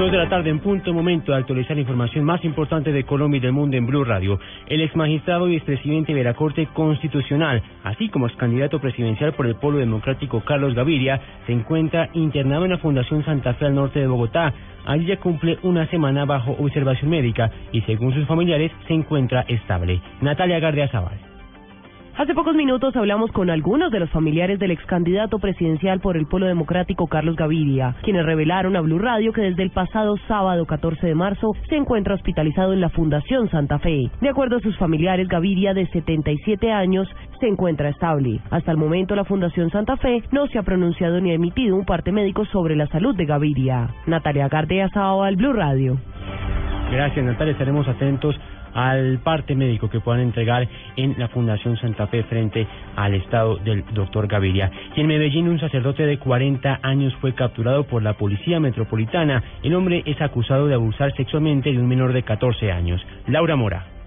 Dos de la tarde en punto, momento de actualizar la información más importante de Colombia y del mundo en Blue Radio. El ex magistrado y expresidente de la Corte Constitucional, así como ex candidato presidencial por el Polo Democrático Carlos Gaviria, se encuentra internado en la Fundación Santa Fe al norte de Bogotá. Allí ya cumple una semana bajo observación médica y según sus familiares se encuentra estable. Natalia Gardia Zaval. Hace pocos minutos hablamos con algunos de los familiares del ex candidato presidencial por el Polo Democrático Carlos Gaviria, quienes revelaron a Blue Radio que desde el pasado sábado 14 de marzo se encuentra hospitalizado en la Fundación Santa Fe. De acuerdo a sus familiares, Gaviria, de 77 años, se encuentra estable. Hasta el momento, la Fundación Santa Fe no se ha pronunciado ni emitido un parte médico sobre la salud de Gaviria. Natalia Gardea, al Blue Radio. Gracias, Natalia. Estaremos atentos al parte médico que puedan entregar en la Fundación Santa Fe frente al estado del doctor Gaviria. Y en Medellín, un sacerdote de 40 años fue capturado por la Policía Metropolitana. El hombre es acusado de abusar sexualmente de un menor de 14 años. Laura Mora.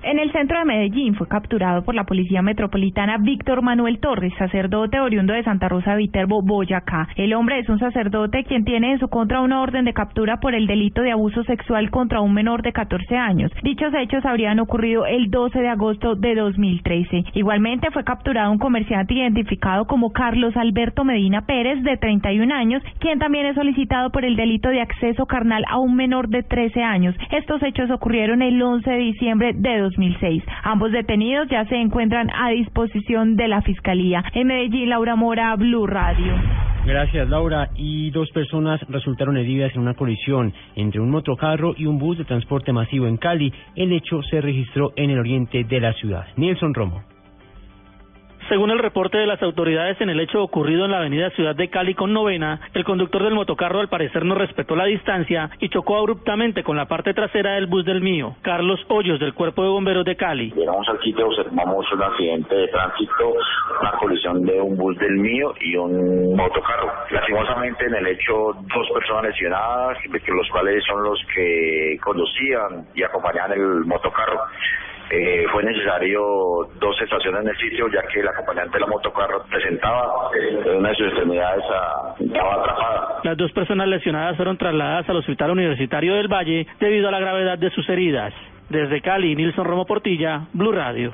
En el centro de Medellín fue capturado por la Policía Metropolitana Víctor Manuel Torres, sacerdote oriundo de Santa Rosa Viterbo, Boyacá. El hombre es un sacerdote quien tiene en su contra una orden de captura por el delito de abuso sexual contra un menor de 14 años. Dichos hechos habrían ocurrido el 12 de agosto de 2013. Igualmente fue capturado un comerciante identificado como Carlos Alberto Medina Pérez, de 31 años, quien también es solicitado por el delito de acceso carnal a un menor de 13 años. Estos hechos ocurrieron el 11 de diciembre de 2006. Ambos detenidos ya se encuentran a disposición de la Fiscalía. En Medellín, Laura Mora, Blue Radio. Gracias, Laura. Y dos personas resultaron heridas en una colisión entre un motocarro y un bus de transporte masivo en Cali. El hecho se registró en el oriente de la ciudad. Nelson Romo. Según el reporte de las autoridades en el hecho ocurrido en la avenida Ciudad de Cali con novena, el conductor del motocarro al parecer no respetó la distancia y chocó abruptamente con la parte trasera del bus del mío. Carlos Hoyos del Cuerpo de Bomberos de Cali. Llegamos al sitio, observamos un accidente de tránsito, una colisión de un bus del mío y un motocarro. Lastimosamente en el hecho dos personas lesionadas, los cuales son los que conducían y acompañaban el motocarro. Eh, fue necesario dos estaciones en el sitio ya que el acompañante de la motocarro presentaba eh, una de sus extremidades a, estaba atrapada. Las dos personas lesionadas fueron trasladadas al Hospital Universitario del Valle debido a la gravedad de sus heridas. Desde Cali, Nilson Romo Portilla, Blue Radio.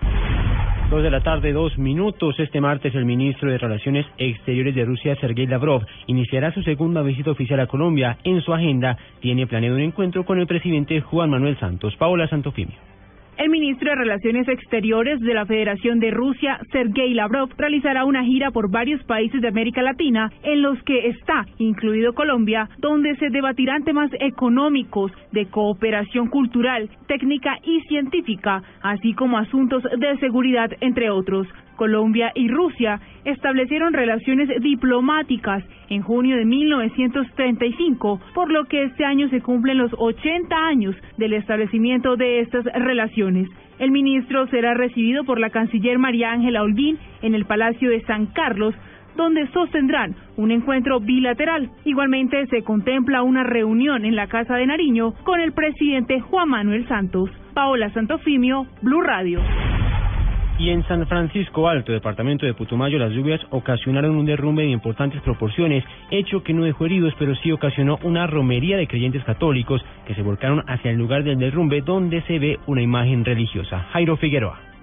Dos de la tarde, dos minutos. Este martes, el ministro de Relaciones Exteriores de Rusia, Sergei Lavrov, iniciará su segunda visita oficial a Colombia. En su agenda, tiene planeado un encuentro con el presidente Juan Manuel Santos. Paola Santofimio. El ministro de Relaciones Exteriores de la Federación de Rusia, Sergei Lavrov, realizará una gira por varios países de América Latina, en los que está incluido Colombia, donde se debatirán temas económicos, de cooperación cultural, técnica y científica, así como asuntos de seguridad, entre otros. Colombia y Rusia establecieron relaciones diplomáticas en junio de 1935, por lo que este año se cumplen los 80 años del establecimiento de estas relaciones. El ministro será recibido por la canciller María Ángela Olguín en el Palacio de San Carlos, donde sostendrán un encuentro bilateral. Igualmente se contempla una reunión en la Casa de Nariño con el presidente Juan Manuel Santos. Paola Santofimio, Blue Radio. Y en San Francisco Alto, departamento de Putumayo, las lluvias ocasionaron un derrumbe de importantes proporciones, hecho que no dejó heridos, pero sí ocasionó una romería de creyentes católicos que se volcaron hacia el lugar del derrumbe donde se ve una imagen religiosa. Jairo Figueroa.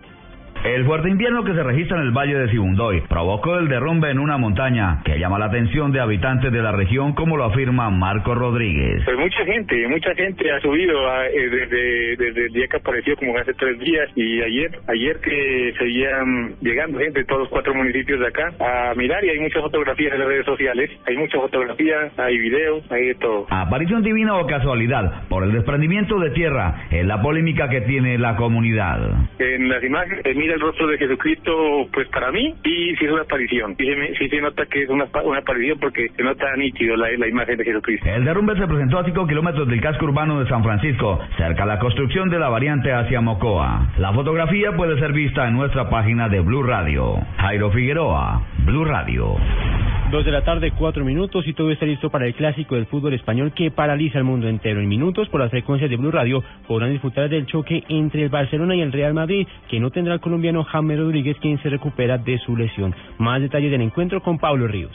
El fuerte invierno que se registra en el Valle de Sibundoy provocó el derrumbe en una montaña que llama la atención de habitantes de la región, como lo afirma Marco Rodríguez. Pues mucha gente, mucha gente ha subido eh, desde, desde el día que apareció, como hace tres días, y ayer, ayer que seguían llegando gente de todos los cuatro municipios de acá a mirar, y hay muchas fotografías en las redes sociales, hay muchas fotografías, hay videos, hay de todo. Aparición divina o casualidad, por el desprendimiento de tierra, es la polémica que tiene la comunidad. En las imágenes, el rostro de Jesucristo, pues para mí, sí, sí es una aparición. Sí se, sí se nota que es una, una aparición porque se nota nítido la, la imagen de Jesucristo. El derrumbe se presentó a 5 kilómetros del casco urbano de San Francisco, cerca a la construcción de la variante hacia Mocoa. La fotografía puede ser vista en nuestra página de Blue Radio. Jairo Figueroa, Blue Radio. Dos de la tarde, cuatro minutos y todo está listo para el clásico del fútbol español que paraliza el mundo entero. En minutos, por las frecuencias de Blue Radio, podrán disfrutar del choque entre el Barcelona y el Real Madrid, que no tendrá el colombiano James Rodríguez, quien se recupera de su lesión. Más detalles del encuentro con Pablo Ríos.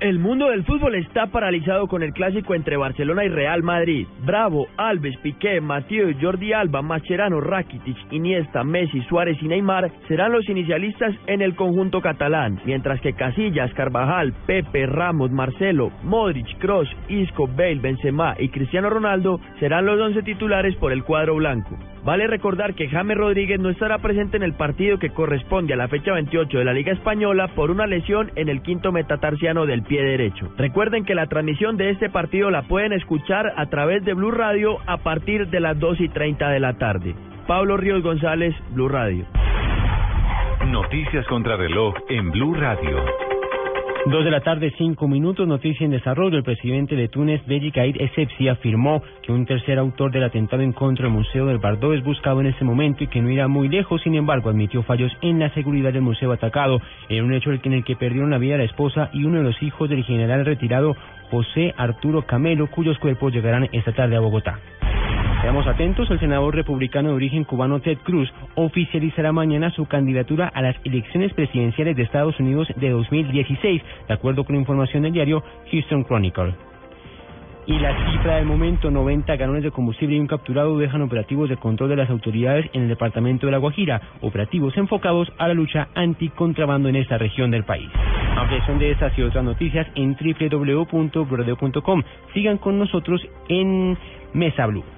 El mundo del fútbol está paralizado con el clásico entre Barcelona y Real Madrid. Bravo, Alves, Piqué, Mateo, Jordi Alba, Macherano, Rakitic, Iniesta, Messi, Suárez y Neymar serán los inicialistas en el conjunto catalán, mientras que Casillas, Carvajal, Pepe, Ramos, Marcelo, Modric, Kroos, Isco, Bale, Benzema y Cristiano Ronaldo serán los once titulares por el cuadro blanco. Vale recordar que James Rodríguez no estará presente en el partido que corresponde a la fecha 28 de la Liga Española por una lesión en el quinto metatarsiano del pie derecho. Recuerden que la transmisión de este partido la pueden escuchar a través de Blue Radio a partir de las 2 y 30 de la tarde. Pablo Ríos González, Blue Radio. Noticias contra reloj en Blue Radio. Dos de la tarde, cinco minutos, noticia en desarrollo. El presidente de Túnez, Beji Caid Essebsi, afirmó que un tercer autor del atentado en contra del Museo del Bardo es buscado en este momento y que no irá muy lejos. Sin embargo, admitió fallos en la seguridad del museo atacado, en un hecho en el que perdieron la vida la esposa y uno de los hijos del general retirado José Arturo Camelo, cuyos cuerpos llegarán esta tarde a Bogotá. Seamos atentos, el senador republicano de origen cubano Ted Cruz oficializará mañana su candidatura a las elecciones presidenciales de Estados Unidos de 2016, de acuerdo con información del diario Houston Chronicle. Y la cifra del momento, 90 galones de combustible y un capturado dejan operativos de control de las autoridades en el departamento de La Guajira, operativos enfocados a la lucha anticontrabando en esta región del país. Ampliación de estas y otras noticias en www.brodeo.com. Sigan con nosotros en Mesa Blue.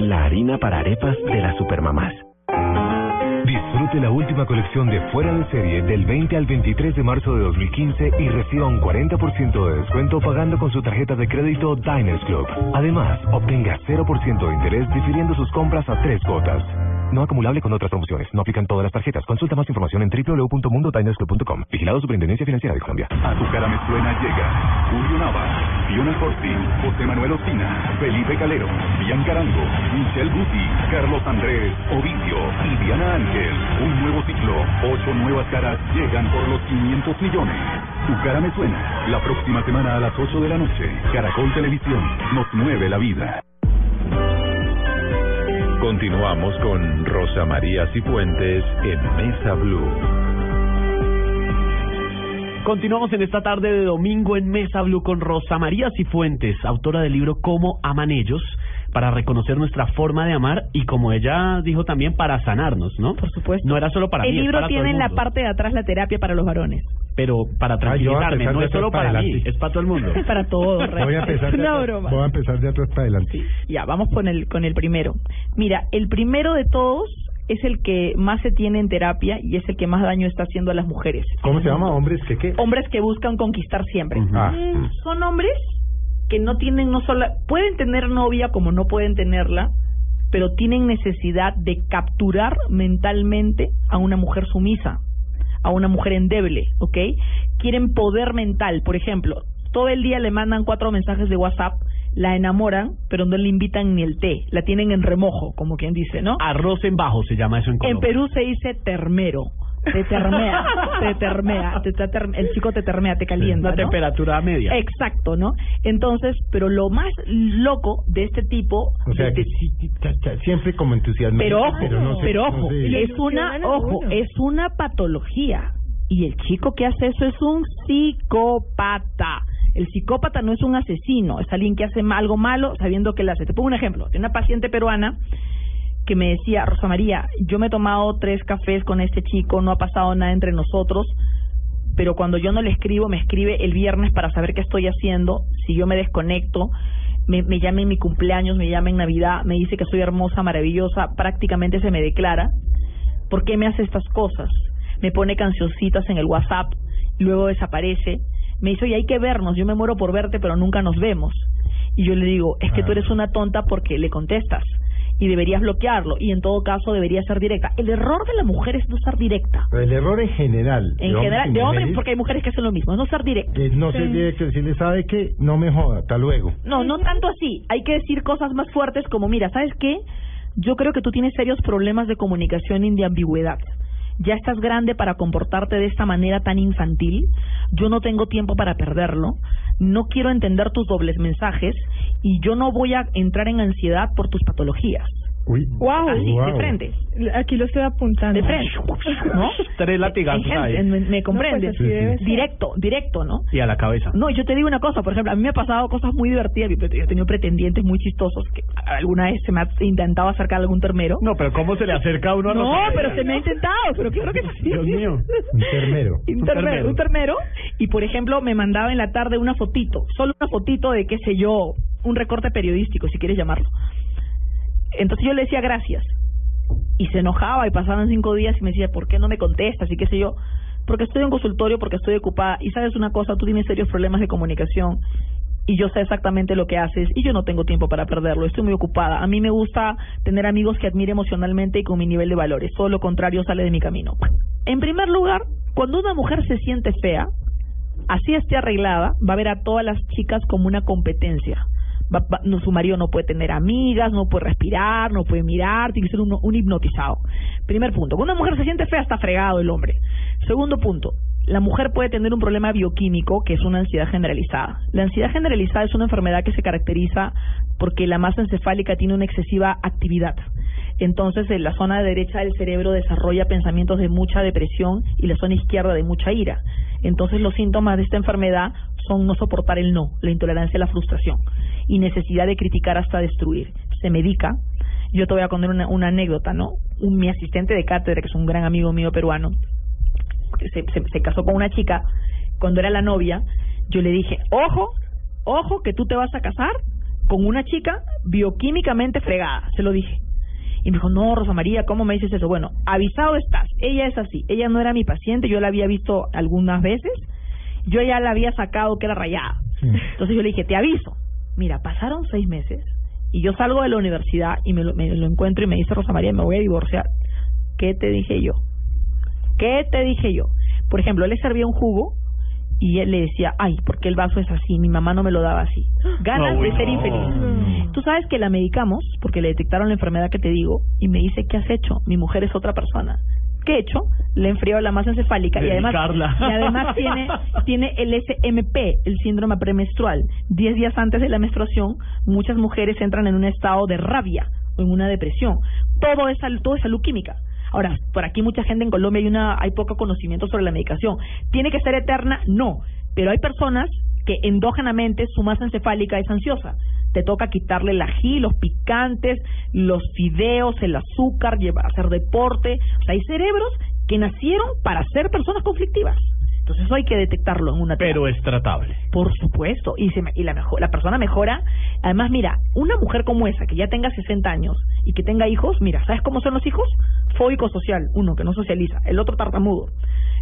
la harina para arepas de las supermamás. Disfrute la última colección de Fuera de Serie del 20 al 23 de marzo de 2015 y reciba un 40% de descuento pagando con su tarjeta de crédito Diners Club. Además, obtenga 0% de interés difiriendo sus compras a tres cuotas. No acumulable con otras promociones. No aplican todas las tarjetas. Consulta más información en www.mundotinersclub.com. Vigilado Superintendencia Financiera de Colombia. A tu cara me suena llega Julio Nava, Fiona Corti, José Manuel Ospina, Felipe Calero, Bian Carango, Michelle Guti, Carlos Andrés, Ovidio y Diana Ángel. Un nuevo ciclo, ocho nuevas caras llegan por los 500 millones. Tu cara me suena. La próxima semana a las 8 de la noche. Caracol Televisión nos mueve la vida. Continuamos con Rosa María Cifuentes en Mesa Blue. Continuamos en esta tarde de domingo en Mesa Blue con Rosa María Cifuentes, autora del libro Cómo aman ellos, para reconocer nuestra forma de amar y como ella dijo también para sanarnos, ¿no? Por supuesto. No era solo para el mí, es libro para todo tiene el en la mundo. parte de atrás la terapia para los varones. Pero para tranquilizarme, no es solo para para mí, es para todo el mundo. Es *laughs* para todos. Voy a empezar es de una atrás, broma. voy a empezar de atrás para adelante. Ya, vamos con el, con el primero. Mira, el primero de todos es el que más se tiene en terapia y es el que más daño está haciendo a las mujeres. ¿Cómo se llama? ¿Hombres que qué? Hombres que buscan conquistar siempre. Ah. Mm, Son hombres que no tienen, no solo, pueden tener novia como no pueden tenerla, pero tienen necesidad de capturar mentalmente a una mujer sumisa, a una mujer endeble, ¿ok? Quieren poder mental, por ejemplo, todo el día le mandan cuatro mensajes de WhatsApp, la enamoran, pero no le invitan ni el té, la tienen en remojo, como quien dice, ¿no? Arroz en bajo se llama eso en En Colombia. Perú se dice termero. Te termea, te termea, te, el chico te termea, te calienta. Una ¿no? temperatura media. Exacto, ¿no? Entonces, pero lo más loco de este tipo, O sea, de- que sí, sí, cha- cha- siempre como entusiasmo. pero ojo, pero, no sé, pero no ojo, sé. es una, ojo, es una patología y el chico que hace eso es un psicópata. El psicópata no es un asesino, es alguien que hace algo malo sabiendo que le hace. Te pongo un ejemplo. De una paciente peruana que me decía, Rosa María, yo me he tomado tres cafés con este chico, no ha pasado nada entre nosotros, pero cuando yo no le escribo, me escribe el viernes para saber qué estoy haciendo, si yo me desconecto, me, me llama en mi cumpleaños, me llama en Navidad, me dice que soy hermosa, maravillosa, prácticamente se me declara. ¿Por qué me hace estas cosas? Me pone cancioncitas en el WhatsApp, luego desaparece. Me dice, oye, hay que vernos, yo me muero por verte, pero nunca nos vemos. Y yo le digo, es que tú eres una tonta porque le contestas y deberías bloquearlo y en todo caso debería ser directa. El error de la mujer es no ser directa. Pero el error en general. En general, de hombres, porque hay mujeres que hacen lo mismo, es no ser directa. Que no se tiene que decirle, ¿sabe qué? No me joda, hasta luego. No, no tanto así. Hay que decir cosas más fuertes como, mira, ¿sabes qué? Yo creo que tú tienes serios problemas de comunicación y de ambigüedad. Ya estás grande para comportarte de esta manera tan infantil. Yo no tengo tiempo para perderlo. No quiero entender tus dobles mensajes y yo no voy a entrar en ansiedad por tus patologías. Uy, Wow. Así, de frente. Aquí lo estoy apuntando. De frente. ¿No? Tres latigazos ahí. ¿Me, me comprendes? No, pues ser. Directo, directo, ¿no? Y a la cabeza. No, yo te digo una cosa, por ejemplo, a mí me ha pasado cosas muy divertidas, yo he tenido pretendientes muy chistosos, que alguna vez se me ha intentado acercar algún termero. No, pero ¿cómo se le acerca a uno a No, pero se me ha intentado, pero claro que sí. Dios mío. Un termero. *laughs* Un termero, un termero, y por ejemplo me mandaba en la tarde una fotito, solo una fotito de qué sé yo, un recorte periodístico, si quieres llamarlo. Entonces yo le decía gracias, y se enojaba y pasaban cinco días y me decía, ¿por qué no me contestas? Y qué sé yo, porque estoy en consultorio, porque estoy ocupada, y sabes una cosa, tú tienes serios problemas de comunicación, y yo sé exactamente lo que haces, y yo no tengo tiempo para perderlo, estoy muy ocupada. A mí me gusta tener amigos que admire emocionalmente y con mi nivel de valores, todo lo contrario sale de mi camino. En primer lugar, cuando una mujer se siente fea, así esté arreglada, va a ver a todas las chicas como una competencia. Va- va- no, su marido no puede tener amigas, no puede respirar, no puede mirar, tiene que ser un, hipnotizado. Primer punto, cuando una mujer se siente fea está fregado el hombre. Segundo punto, la mujer puede tener un problema bioquímico que es una ansiedad generalizada. La ansiedad generalizada es una enfermedad que se caracteriza porque la masa encefálica tiene una excesiva actividad. Entonces, en la zona derecha del cerebro desarrolla pensamientos de mucha depresión y la zona izquierda de mucha ira. Entonces, los síntomas de esta enfermedad son no soportar el no, la intolerancia la frustración y necesidad de criticar hasta destruir. Se medica. Yo te voy a contar una, anécdota, ¿no? Un, mi asistente de cátedra, que es un gran amigo mío peruano, se, se, se casó con una chica cuando era la novia, yo le dije, ojo, ojo que tú te vas a casar con una chica bioquímicamente fregada, se lo dije. Y me dijo, no, Rosa María, ¿cómo me dices eso? Bueno, avisado estás, ella es así, ella no era mi paciente, yo la había visto algunas veces, yo ya la había sacado que era rayada. Entonces yo le dije, te aviso, mira, pasaron seis meses y yo salgo de la universidad y me lo, me lo encuentro y me dice Rosa María, me voy a divorciar. ¿Qué te dije yo? ¿Qué te dije yo? Por ejemplo, él le servía un jugo y él le decía, ay, ¿por qué el vaso es así? Mi mamá no me lo daba así. Ganas No, de ser no. infeliz. Tú sabes que la medicamos porque le detectaron la enfermedad que te digo y me dice, ¿qué has hecho? Mi mujer es otra persona. ¿Qué he hecho? Le he enfriado la masa encefálica y además, Dedicarla. y además tiene, *laughs* tiene el SMP, el síndrome premenstrual. Diez días antes de la menstruación, muchas mujeres entran en un estado de rabia o en una depresión. Todo es, todo es salud química. Ahora, por aquí mucha gente en Colombia hay una hay poco conocimiento sobre la medicación. ¿Tiene que ser eterna? No. Pero hay personas que endógenamente su masa encefálica es ansiosa. Te toca quitarle el ají, los picantes, los fideos, el azúcar, llevar, hacer deporte. O sea, hay cerebros que nacieron para ser personas conflictivas. Entonces eso hay que detectarlo en una Pero es tratable. por supuesto, y, se, me- y la, persona mejora. Además, mira, una mujer como esa, que ya tenga 60 años y que tenga hijos, mira, ¿sabes cómo son los hijos? Fóbico social, uno que no socializa, el otro tartamudo,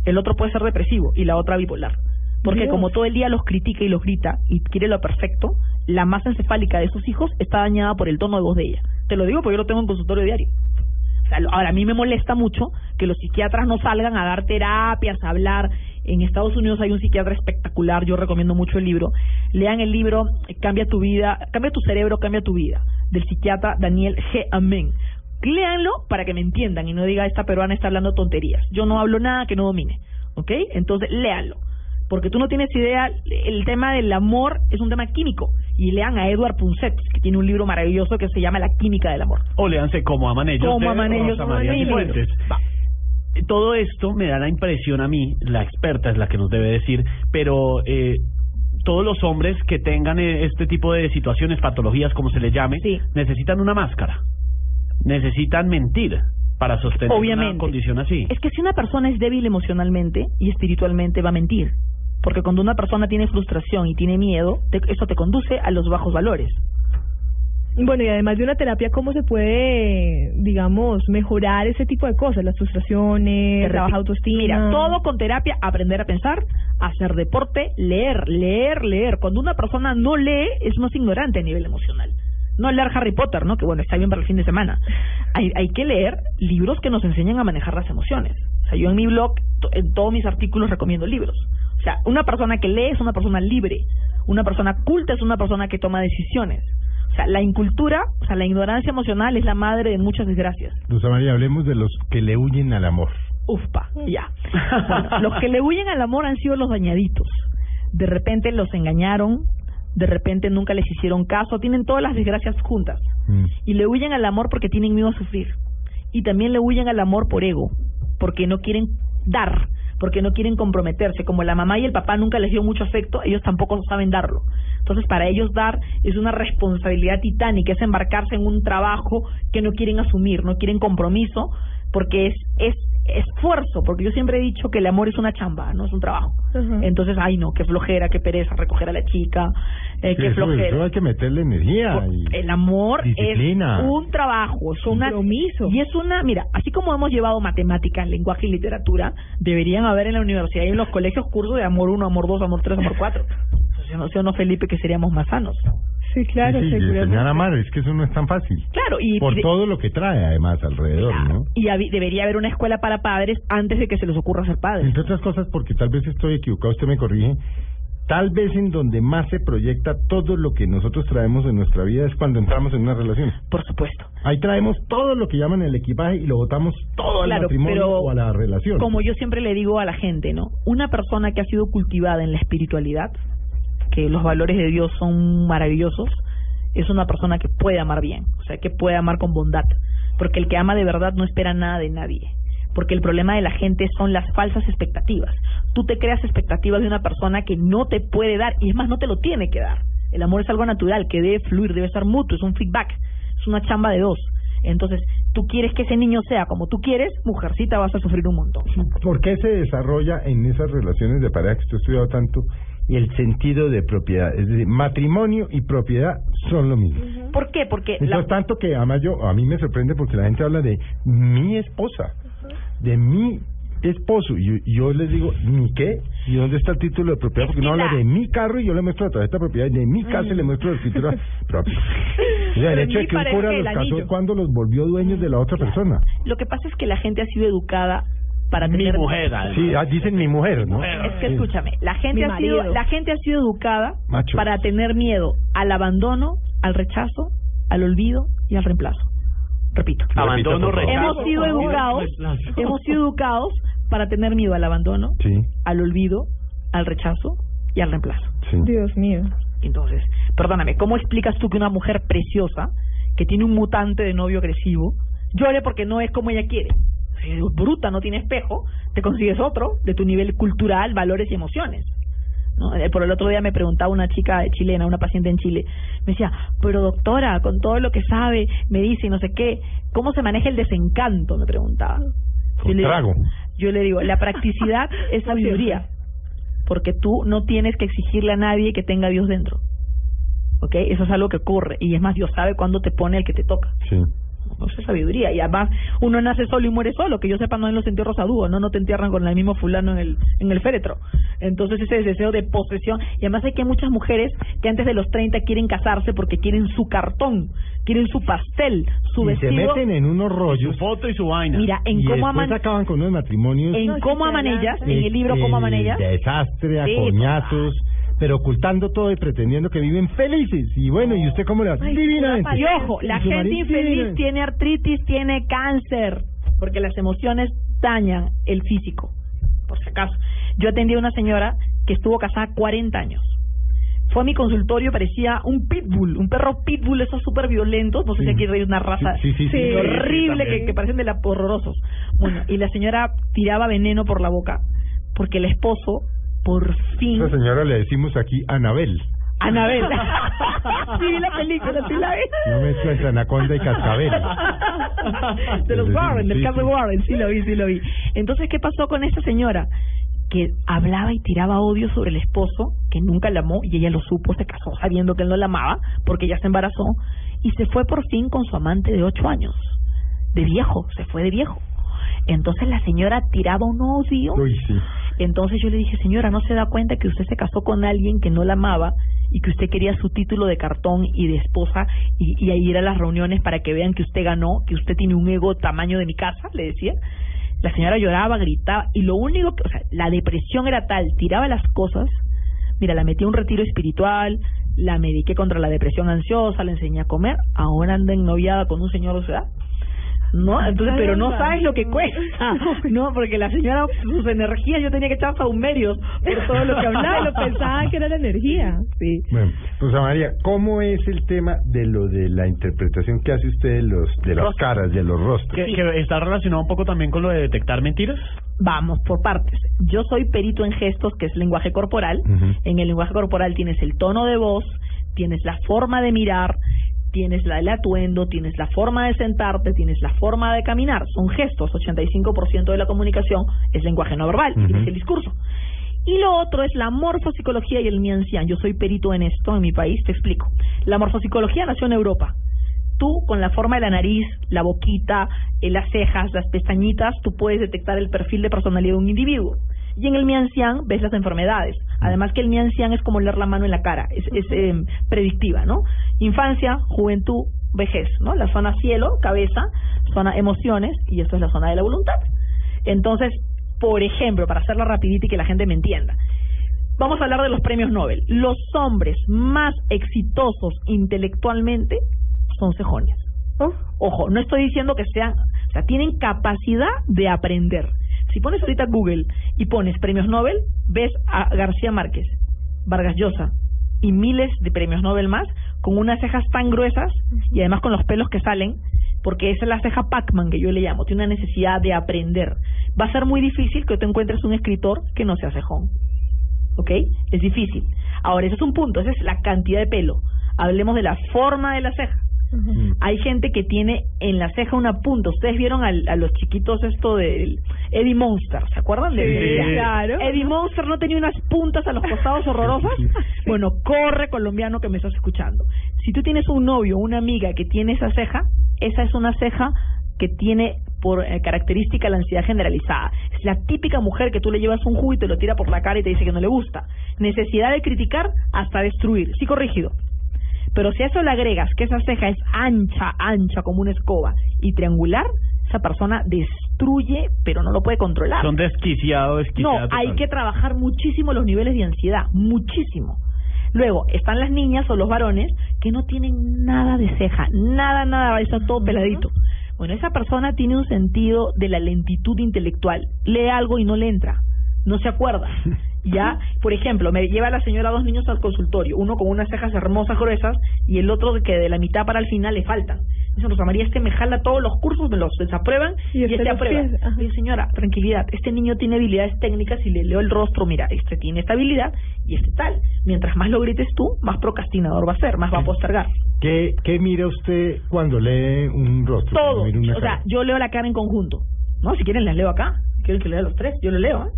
el otro puede ser depresivo y la otra bipolar. Porque Dios. como todo el día los critica y los grita y quiere lo perfecto, la masa encefálica de sus hijos está dañada por el tono de voz de ella. Te lo digo porque yo lo tengo en consultorio diario. Ahora, a mí me molesta mucho que los psiquiatras no salgan a dar terapias, a hablar. En Estados Unidos hay un psiquiatra espectacular, yo recomiendo mucho el libro. Lean el libro Cambia tu vida, cambia tu cerebro, cambia tu vida, del psiquiatra Daniel G. Amén. Léanlo para que me entiendan y no diga esta peruana está hablando tonterías. Yo no hablo nada que no domine, ¿ok? Entonces, léanlo. Porque tú no tienes idea, el tema del amor es un tema químico. Y lean a Edward Punset, que tiene un libro maravilloso que se llama La química del amor. O léanse cómo aman ellos. Cómo aman ellos. Todo esto me da la impresión a mí, la experta es la que nos debe decir, pero eh, todos los hombres que tengan eh, este tipo de situaciones, patologías, como se le llame, necesitan una máscara. Necesitan mentir para sostener Obviamente. una condición así. Es que si una persona es débil emocionalmente y espiritualmente va a mentir. Porque cuando una persona tiene frustración y tiene miedo, te- eso te conduce a los bajos valores. Bueno, y además de una terapia, ¿cómo se puede, digamos, mejorar ese tipo de cosas? Las frustraciones, la baja autoestima. Mira, todo con terapia, aprender a pensar, hacer deporte, leer, leer, leer. Cuando una persona no lee, es más ignorante a nivel emocional. No leer Harry Potter, ¿no? Que bueno, está bien para el fin de semana. *laughs* Hay, hay que leer libros que nos enseñan a manejar las emociones. O sea, yo en mi blog, to- en todos mis artículos recomiendo libros. O sea, una persona que lee es una persona libre. Una persona culta es una persona que toma decisiones. O sea, la incultura, o sea, la ignorancia emocional es la madre de muchas desgracias. Rosa María, hablemos de los que le huyen al amor. Ufpa, ya. Bueno, los que le huyen al amor han sido los dañaditos. De repente los engañaron, de repente nunca les hicieron caso, tienen todas las desgracias juntas. Y le huyen al amor porque tienen miedo a sufrir. Y también le huyen al amor por ego, porque no quieren dar, porque no quieren comprometerse. Como la mamá y el papá nunca les dio mucho afecto, ellos tampoco saben darlo. Entonces, para ellos dar es una responsabilidad titánica, es embarcarse en un trabajo que no quieren asumir, no quieren compromiso, porque es, es esfuerzo, porque yo siempre he dicho que el amor es una chamba, no es un trabajo. Entonces, ay no, qué flojera, qué pereza recoger a la chica, eh, Sí, qué eso, flojera. eso hay que meterle energía. y- El amor Disciplina. es un trabajo, es una y es una, mira, así como hemos llevado matemáticas, lenguaje y literatura, deberían haber en la universidad y en los colegios cursos de amor 1, amor 2, amor 3, amor 4. Si no, si no, Felipe, que seríamos más sanos. Sí, claro, Sí, sí, y seguramente. enseñar a amar, es que eso no es tan fácil. Claro, y Por de- todo lo que trae, además, alrededor, ¿no? y debería haber una escuela para padres antes de que se les ocurra ser padres. Entre otras cosas, porque tal vez estoy equivocado, usted me corrige. Tal vez en donde más se proyecta todo lo que nosotros traemos en nuestra vida es cuando entramos en una relación. Por supuesto. Ahí traemos todo lo que llaman el equipaje y lo botamos todo al Claro, matrimonio pero o a la relación. Como yo siempre le digo a la gente, ¿no? Una persona que ha sido cultivada en la espiritualidad, que los valores de Dios son maravillosos, es una persona que puede amar bien, o sea, que puede amar con bondad, porque el que ama de verdad no espera nada de nadie, porque el problema de la gente son las falsas expectativas. Tú te creas expectativas de una persona que no te puede dar y es más, no te lo tiene que dar. El amor es algo natural que debe fluir, debe ser mutuo, es un feedback, es una chamba de dos. Entonces, tú quieres que ese niño sea como tú quieres, mujercita vas a sufrir un montón. ¿Por qué se desarrolla en esas relaciones de pareja que usted ha estudiado tanto el sentido de propiedad? Es decir, matrimonio y propiedad son lo mismo. ¿Por qué? Porque la- Entonces, tanto que además yo, a mí me sorprende porque la gente habla de mi esposa, de mi esposo. Y yo, y yo les digo, ¿mi qué? ¿Y dónde está el título de propiedad? Porque no habla de mi carro y yo le muestro la tarjeta de propiedad, y de mi casa y le muestro el título propio. O sea, el hecho de que un cura los casó cuando los volvió dueños de la otra persona. lo que pasa es que la gente ha sido educada para tener Sí, ah, dicen mi mujer, ¿no? Es que escúchame, la gente ha sido la gente ha sido educada Macho. para tener miedo al abandono, al rechazo, al olvido y al reemplazo. Repito. Abandono, rechazo, Hemos sido educados, reemplazo. hemos sido educados para tener miedo al abandono, Sí, al olvido, al rechazo y al reemplazo. sí. Dios mío. Entonces, perdóname, ¿cómo explicas tú que una mujer preciosa, que tiene un mutante de novio agresivo, llore porque no es como ella quiere? Si es bruta, no tiene espejo, te consigues otro de tu nivel cultural, valores y emociones. ¿no? Eh, Por el otro día me preguntaba una chica chilena, una paciente en Chile, me decía, pero doctora, con todo lo que sabe, me dice y no sé qué, ¿cómo se maneja el desencanto? Me preguntaba. Con Yo le- trago. yo le digo, la practicidad *laughs* es sabiduría, porque tú no tienes que exigirle a nadie que tenga a Dios dentro. ¿Ok? Eso es algo que ocurre. Y es más, Dios sabe cuándo te pone el que te toca. Sí. Es sabiduría. Y además, uno nace solo y muere solo. Que yo sepa, no en los entierros a dúo, ¿no? No te entierran con el mismo fulano en el, en el féretro. Entonces, ese deseo de posesión. Y además, hay que muchas mujeres que antes de los 30 quieren casarse porque quieren su cartón, quieren su pastel, su y se vestido. meten en unos rollos. Su foto y su vaina. Mira, en y cómo aman. acaban con unos matrimonios. En cómo aman ellas, en el libro Cómo aman ellas. Desastre, a Sí, coñazos, pero ocultando todo y pretendiendo que viven felices. Y bueno, ¿y usted cómo le va? Divinamente. Y ojo, la Y gente infeliz tiene artritis, tiene cáncer, porque las emociones dañan el físico, por si acaso. Yo atendí a una señora que estuvo casada 40 años. Fue a mi consultorio, parecía un pitbull, un perro pitbull, esos súper violentos, no sé si aquí hay una raza Sí, sí, horrible que parecen de la horrorosos. Bueno, y la señora tiraba veneno por la boca, porque el esposo, por fin... Esa señora le decimos aquí Anabel. Anabel. *laughs* sí, vi la película, sí la vi. No mezcla entre anaconda y cascabel. de los Warren, del sí, caso sí. Warren, sí lo vi, sí lo vi. Entonces, ¿qué pasó con esta señora? Que hablaba y tiraba odio sobre el esposo, que nunca la amó, y ella lo supo, se casó sabiendo que él no la amaba, porque ella se embarazó, y se fue por fin con su amante de ocho años. De viejo, se fue de viejo. Entonces la señora tiraba un odio. Uy, sí. Entonces yo le dije, señora, ¿no se da cuenta que usted se casó con alguien que no la amaba y que usted quería su título de cartón y de esposa y, y a ir a las reuniones para que vean que usted ganó, que usted tiene un ego tamaño de mi casa? Le decía. La señora lloraba, gritaba y lo único que, o sea, la depresión era tal, tiraba las cosas. Mira, la metí a un retiro espiritual, la mediqué contra la depresión ansiosa, la enseñé a comer, ahora anda ennoviada con un señor de su edad. No, entonces, pero no sabes lo que cuesta. *laughs* No, porque la señora, sus energías, yo tenía que echar saumerios por todo lo que hablaba. lo pensaba que era la energía. Sí. Bueno, Rosa María, ¿cómo es el tema de lo de la interpretación que hace usted de, los, de las caras, de los rostros? Que, que está relacionado un poco también con lo de detectar mentiras. Vamos por partes. Yo soy perito en gestos, que es lenguaje corporal. En el lenguaje corporal tienes el tono de voz, tienes la forma de mirar, tienes la del atuendo, tienes la forma de sentarte, tienes la forma de caminar. Son gestos. 85% de la comunicación es lenguaje no verbal, Ujú. es el discurso. Y lo otro es la morfopsicología y el miancián. Yo soy perito en esto en mi país, te explico. La morfopsicología nació en Europa. Tú, con la forma de la nariz, la boquita, eh, las cejas, las pestañitas, tú puedes detectar el perfil de personalidad de un individuo. Y en el Miancián ves las enfermedades. Además que el Miancián es como leer la mano en la cara, es, es eh, predictiva, ¿no? Infancia, juventud, vejez, ¿no? La zona cielo, cabeza, zona emociones, y esto es la zona de la voluntad. Entonces, por ejemplo, para hacerla rapidita y que la gente me entienda, vamos a hablar de los premios Nobel. Los hombres más exitosos intelectualmente son cejones. Ojo, no estoy diciendo que sean, o sea, tienen capacidad de aprender. Si pones ahorita Google y pones premios Nobel, ves a García Márquez, Vargas Llosa y miles de premios Nobel más con unas cejas tan gruesas y además con los pelos que salen, porque esa es la ceja Pac-Man que yo le llamo, tiene una necesidad de aprender. Va a ser muy difícil que tú encuentres un escritor que no sea cejón. ¿Ok? Es difícil. Ahora, ese es un punto, esa es la cantidad de pelo. Hablemos de la forma de la ceja. Hay gente que tiene en la ceja una punta. Ustedes vieron al- a los chiquitos esto del Eddie Monster, ¿se acuerdan de Sí, claro. Eddie Monster no tenía unas puntas a los costados horrorosas. *laughs* Bueno, corre colombiano que me estás escuchando. Si tú tienes un novio o una amiga que tiene esa ceja, esa es una ceja que tiene por eh, característica la ansiedad generalizada. Es la típica mujer que tú le llevas un jugo y te lo tira por la cara y te dice que no le gusta. Necesidad de criticar hasta destruir. Sí, corrigido. Pero si a eso le agregas que esa ceja es ancha, ancha como una escoba y triangular, esa persona destruye, pero no lo puede controlar. Son desquiciado, desquiciado. No, hay que trabajar muchísimo los niveles de ansiedad, muchísimo. Luego, están las niñas o los varones que no tienen nada de ceja, nada, nada, está todo peladito. Bueno, esa persona tiene un sentido de la lentitud intelectual. Lee algo y no le entra, no se acuerda. *laughs* Ya, por ejemplo, me lleva la señora dos niños al consultorio, uno con unas cejas hermosas gruesas y el otro que de la mitad para el final le faltan. Dice Rosa María, este me jala todos los cursos, me los desaprueban y, Y este este aprueba. Y señora, tranquilidad, este niño tiene habilidades técnicas y le leo el rostro, mira, este tiene esta habilidad y este tal. Mientras más lo grites tú, más procrastinador va a ser, más va a postergar. ¿Qué, ¿Qué mira usted cuando lee un rostro? Todo. O sea, yo leo la cara en conjunto. No, si quieren les leo acá. Si quieren que lea los tres, yo lo leo. ¿eh?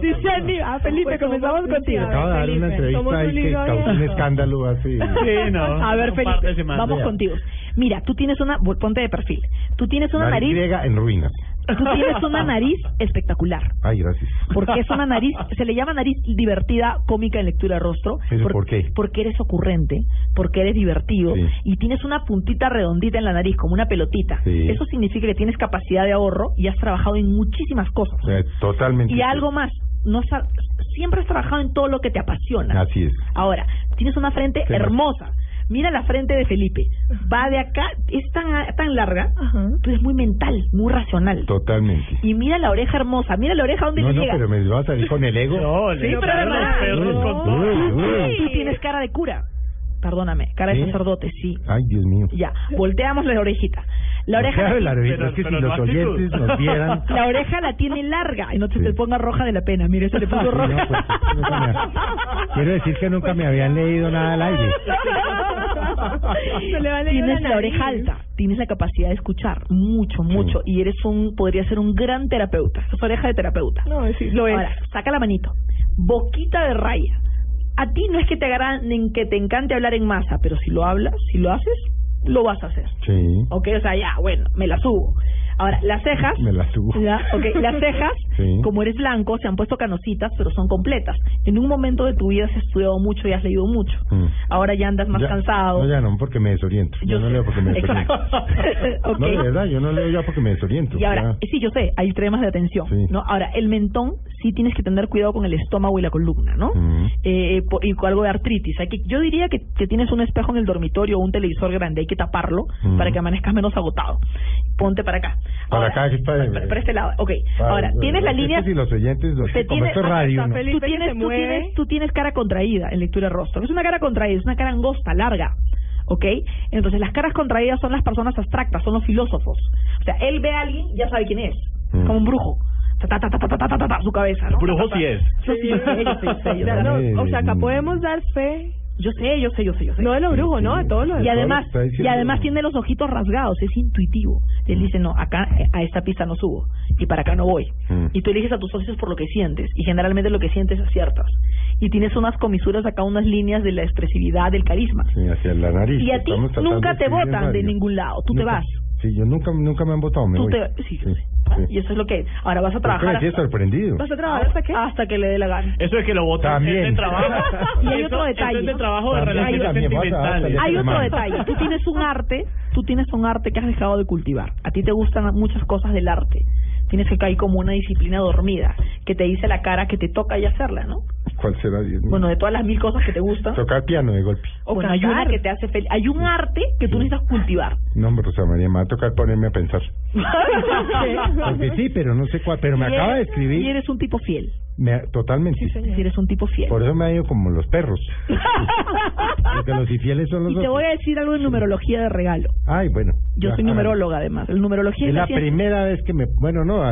Si se anima. Felipe, Pues comenzamos contigo. sí, Acabo de dar una entrevista ahí que causó un escándalo hace... *laughs* A ver, un par de Felipe, vamos Ya. contigo. Mira, tú tienes una, ponte de perfil. Tú tienes una Nariz nariz, griega en ruinas. Tú tienes una *laughs* nariz espectacular. Ay, gracias. Porque es una nariz, *laughs* se le llama nariz divertida, cómica en lectura de rostro. ¿Eso por qué? Porque eres ocurrente, porque eres divertido Sí. y tienes una puntita redondita en la nariz, como una pelotita. Sí. Eso significa que tienes capacidad de ahorro y has trabajado en muchísimas cosas. Totalmente. Y algo más, no siempre has trabajado en todo lo que te apasiona. Así es. Ahora, tienes una frente hermosa. Mira la frente de Felipe. Va de acá, es tan, tan larga, Ajá. tú eres muy mental, muy racional. Totalmente. Y mira la oreja hermosa, mira la oreja donde No, le no, llega. pero me va a salir con el ego. No, Sí, le pero verdad. los perros No. con todo. Uy, uy. Tú tienes cara de cura. Perdóname, cara de ¿Sí? sacerdote, sí. Ay, Dios mío. Ya, volteamos la orejita. La oreja Claro, la, la orejita, Pero- es que pero si no los actitud. oyentes nos vieran... *laughs* la oreja la tiene larga y no se Sí. te ponga roja de la pena. Mire, se le puso Sí, no, roja. pues, me- Quiero decir que nunca me habían leído nada al aire. Se le va a leer tienes la la, oreja alta, tienes la capacidad de escuchar mucho, mucho y eres un podría ser un gran terapeuta. Es oreja de terapeuta. No, sí, lo es. Ahora, saca la manito. Boquita de raya. A ti no es que te agraden, que te encante hablar en masa, pero si lo hablas, si lo haces, lo vas a hacer. Sí, Ok, o sea, ya, bueno, me la subo. Ahora, las cejas, me la subo. ya, ok, las *laughs* cejas, Sí. como eres blanco, se han puesto canositas, pero son completas. En un momento de tu vida has estudiado mucho y has leído mucho. Mm. Ahora ya andas más Ya- cansado. No, ya no, porque me desoriento. Yo, no leo porque me desoriento. Exacto. *laughs* *laughs* Ok. No, de verdad, yo no leo ya porque me desoriento. Y ahora, Ya. eh, sí, yo sé, hay temas de atención, Sí. ¿no? Ahora, el mentón sí tienes que tener cuidado con el estómago y la columna, ¿no? Mm. Eh, po- y con algo de artritis. Hay que, yo diría que, que tienes un espejo en el dormitorio o un televisor grande, hay que taparlo Mm. para que amanezcas menos agotado. Ponte para acá. Para Ahora, acá que está. Para, para, este lado. Ok. Para, Ahora, tienes la línea. Y los oyentes, los como esto radio. ¿no? Tú, tienes, tú, tienes, tú tienes cara contraída en lectura de rostro. Es una cara contraída, es una cara angosta, larga. ¿ok? Entonces las caras contraídas son las personas abstractas, son los filósofos. O sea, él ve a alguien ya sabe quién es, mm. como un brujo. Ta, ta, ta, su cabeza, ¿no? Brujo sí es. Sí, sí, sí, *laughs* o sea, acá mm. podemos dar fe. Yo sé, yo sé, yo sé, yo sé. No de los brujos, ¿no? De todos los... Y además, y además tiene los ojitos rasgados, es intuitivo. Él dice, no, acá a esta pista no subo y para acá no voy. Mm. Y tú eliges a tus socios por lo que sientes y generalmente lo que sientes aciertas. Y tienes unas comisuras acá, unas líneas de la expresividad, del carisma. Sí, hacia la nariz. Y a ti nunca te votan de ningún lado, tú te vas. Sí, yo nunca, nunca me han votado, me Tú voy. te, sí, sí. Y eso es lo que ahora vas a ¿Por qué trabajar hasta, sorprendido? ¿Vas a trabajar hasta qué? hasta que le dé la gana. Eso es que lo votan También. es de trabajo. *laughs* Y hay Eso- otro detalle. Eso es de trabajo de relaciones sentimentales. Hay otro detalle. Tú tienes un arte, tú tienes un arte que has dejado de cultivar. A ti te gustan muchas cosas del arte. Tienes que caer como una disciplina dormida que te dice la cara que te toca y hacerla, ¿no? ¿Cuál será? Bueno, de todas las mil cosas que te gustan. Tocar piano de golpe. O bueno, hay cantar. una que te hace feliz. Hay un arte que tú necesitas cultivar. No, hombre, Rosa María, me va a tocar ponerme a pensar. *laughs* *laughs* Porque sí, pero no sé cuál. Pero me acaba de eres- Y escribir. eres un tipo fiel. Me, totalmente. Si eres un tipo fiel. Por eso me ha ido como los perros. *laughs* Porque los infieles son los Y te otros. voy a decir algo de numerología de regalo. Ay, bueno. Yo ya, soy numeróloga además. El numerología Es la ciencia- primera vez que me... Bueno, no,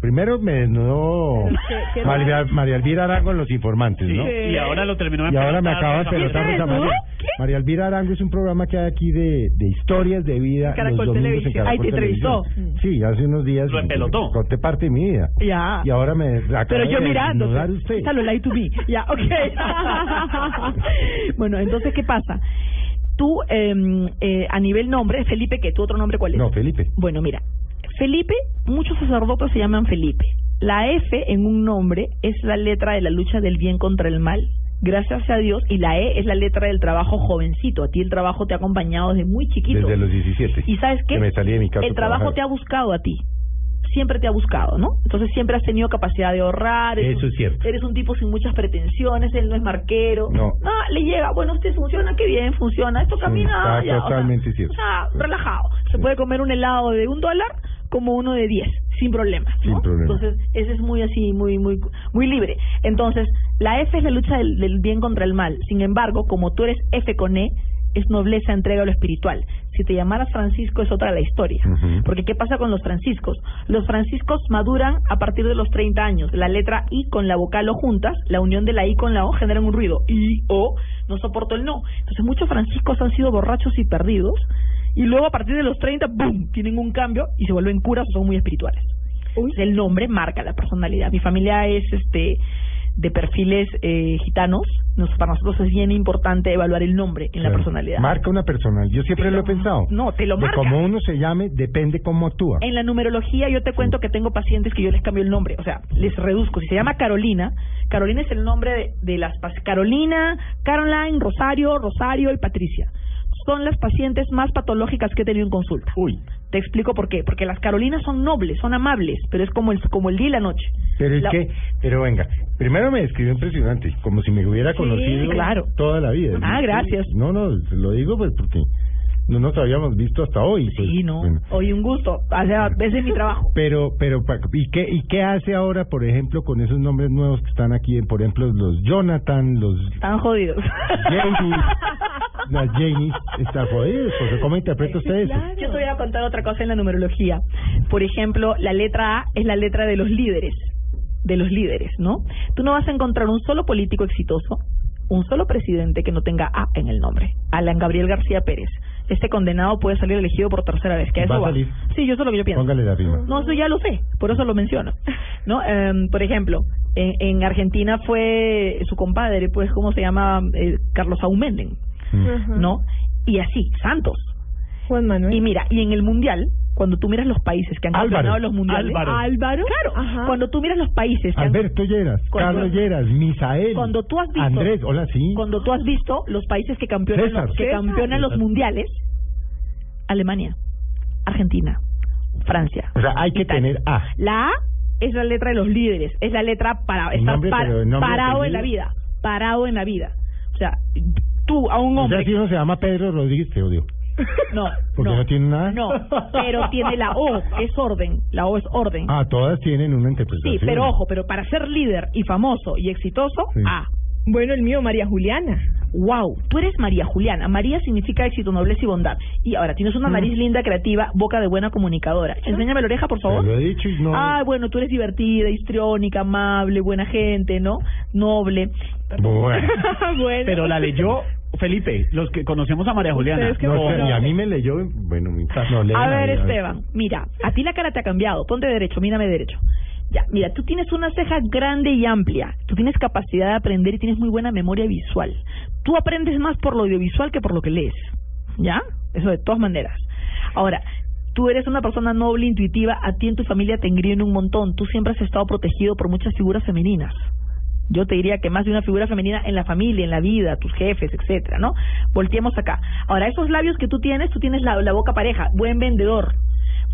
primero me desnudó qué- qué María. María Elvira Arango en Los Informantes, Sí, ¿no? y ahora lo terminó en Y ahora me acaba de pelotar María. Rosa María. María Elvira Arango es un programa que hay aquí de, de historias de vida Caracol los domingos en Televisión. Caracol Ay, te entrevistó. Televisión. Sí, hace unos días. Lo empelotó. Conté parte de mi vida. Ya. Y ahora me Pero yo de mirando. desnudar usted. Esta lo like to be. *laughs* Ya, ok. bueno, entonces, ¿qué pasa? Tú, eh, eh, a nivel nombre, Felipe, ¿qué? ¿Tu otro nombre cuál es? No, Felipe. Bueno, mira, Felipe, muchos sacerdotes se llaman Felipe. La F en un nombre es la letra de la lucha del bien contra el mal. Gracias a Dios. Y la E es la letra del trabajo jovencito. A ti el trabajo te ha acompañado desde muy chiquito. Desde los 17. ¿Y sabes qué? Que me salí de mi casa El trabajo te ha buscado a ti. Siempre te ha buscado, ¿no? Entonces siempre has tenido capacidad de ahorrar. eres Eso un- es cierto. Eres un tipo sin muchas pretensiones, él no es marquero. No. le llega, bueno, usted funciona, qué bien, funciona. Esto camina, está ya, o sea, totalmente cierto. o sea, relajado. Se puede comer un helado de un dólar como uno de diez, sin problema. ¿no? Sin problema. Entonces, ese es muy así, muy, muy, muy libre. Entonces, la F es la lucha del, del bien contra el mal. Sin embargo, como tú eres F con E, es nobleza, entrega a lo espiritual. Si te llamaras Francisco es otra la historia. Porque ¿qué pasa con los franciscos? Los franciscos maduran a partir de los 30 años. La letra I con la vocal O juntas, la unión de la I con la O generan un ruido. I, O, no soporto el no. Entonces muchos franciscos han sido borrachos y perdidos. Y luego a partir de los 30, ¡boom!, tienen un cambio y se vuelven curas o son muy espirituales. El nombre marca la personalidad. Mi familia es este de perfiles eh, gitanos. Nos, para nosotros es bien importante evaluar el nombre en la personalidad. Marca una personal. Yo siempre lo he pensado. No, te lo de marca. cómo uno se llame, depende cómo actúa. En la numerología yo te cuento que tengo pacientes que yo les cambio el nombre, o sea, les reduzco. Si se llama Carolina, Carolina es el nombre de, de las Carolina, Caroline, Rosario, Rosario y Patricia. Son las pacientes más patológicas que he tenido en consulta. Uy. Te explico por qué. Porque las Carolinas son nobles, son amables, pero es como el, como el día y la noche. Pero es La- que, pero venga, primero me describió impresionante, como si me hubiera Sí, conocido claro. toda la vida. Ah, gracias. No, no, lo digo pues porque no nos habíamos visto hasta hoy. pues, Sí, no. bueno. Hoy un gusto. Ese es mi trabajo. Pero, pero, ¿y qué, ¿y qué hace ahora, por ejemplo, con esos nombres nuevos que están aquí? Por ejemplo, los Jonathan, los Están jodidos. Janice, las *laughs* Janice, están jodidos, porque ¿cómo interpreta usted eso? Yo te voy a contar otra cosa en la numerología. Por ejemplo, la letra A es la letra de los líderes, de los líderes, ¿no? Tú no vas a encontrar un solo político exitoso, un solo presidente que no tenga A en el nombre. Alan Gabriel García Pérez. Este condenado puede salir elegido por tercera vez. ¿Que a Va eso a salir. Sí, yo eso es lo que yo pienso. Póngale la rima. No, eso ya lo sé, por eso lo menciono. ¿No? Em, por ejemplo, en, en Argentina fue su compadre, pues, ¿cómo se llama? Eh, Carlos Aumenden, Mm. ¿no? Y así, Santos. Juan Manuel. Y mira, y en el mundial, cuando tú miras los países que han Álvaro. ganado los mundiales, Álvaro. Álvaro, claro, cuando tú miras los países que han- Alberto Lleras, Cuando- Carlos Lleras, Misael, cuando tú has visto Andrés, hola, sí. cuando tú has visto los países que campeonan César. los, que César. campeonan los César. mundiales, Alemania, Argentina, Francia. O sea, hay que Italia. tener A. La A es la letra de los líderes, es la letra para estar nombre, par- parado en la vida, parado en la vida. O sea, tú a un O sea, hombre si uno se llama Pedro Rodríguez, te odio. No, Porque no, tiene nada. no, pero tiene la O, es orden, la O es orden. Ah, todas tienen una interpretación. Sí, pero ojo, pero para ser líder y famoso y exitoso, Sí. A. Bueno, el mío, María Juliana. Wow, tú eres María Juliana. María significa éxito, nobleza y bondad. Y ahora tienes una nariz linda, creativa, boca de buena comunicadora. Enséñame la oreja, por favor. lo he dicho y no. Ah, bueno, tú eres divertida, histriónica, amable, buena gente, ¿no? Noble. Bueno. *laughs* bueno. Pero la leyó Felipe, los que conocemos a María Juliana. Ustedes que No, bueno. y a mí me leyó, bueno, mi no, leen A ver, Esteban, mira, a ti la cara te ha cambiado. Ponte derecho, mírame derecho. Ya, mira, tú tienes una ceja grande y amplia. Tú tienes capacidad de aprender y tienes muy buena memoria visual. Tú aprendes más por lo audiovisual que por lo que lees. ¿Ya? Eso de todas maneras. Ahora, tú eres una persona noble, intuitiva. A ti en tu familia te engríen un montón. Tú siempre has estado protegido por muchas figuras femeninas. Yo te diría que más de una figura femenina en la familia, en la vida, tus jefes, etcétera, ¿no? Volteemos acá. Ahora, esos labios que tú tienes, tú tienes la, la boca pareja, buen vendedor.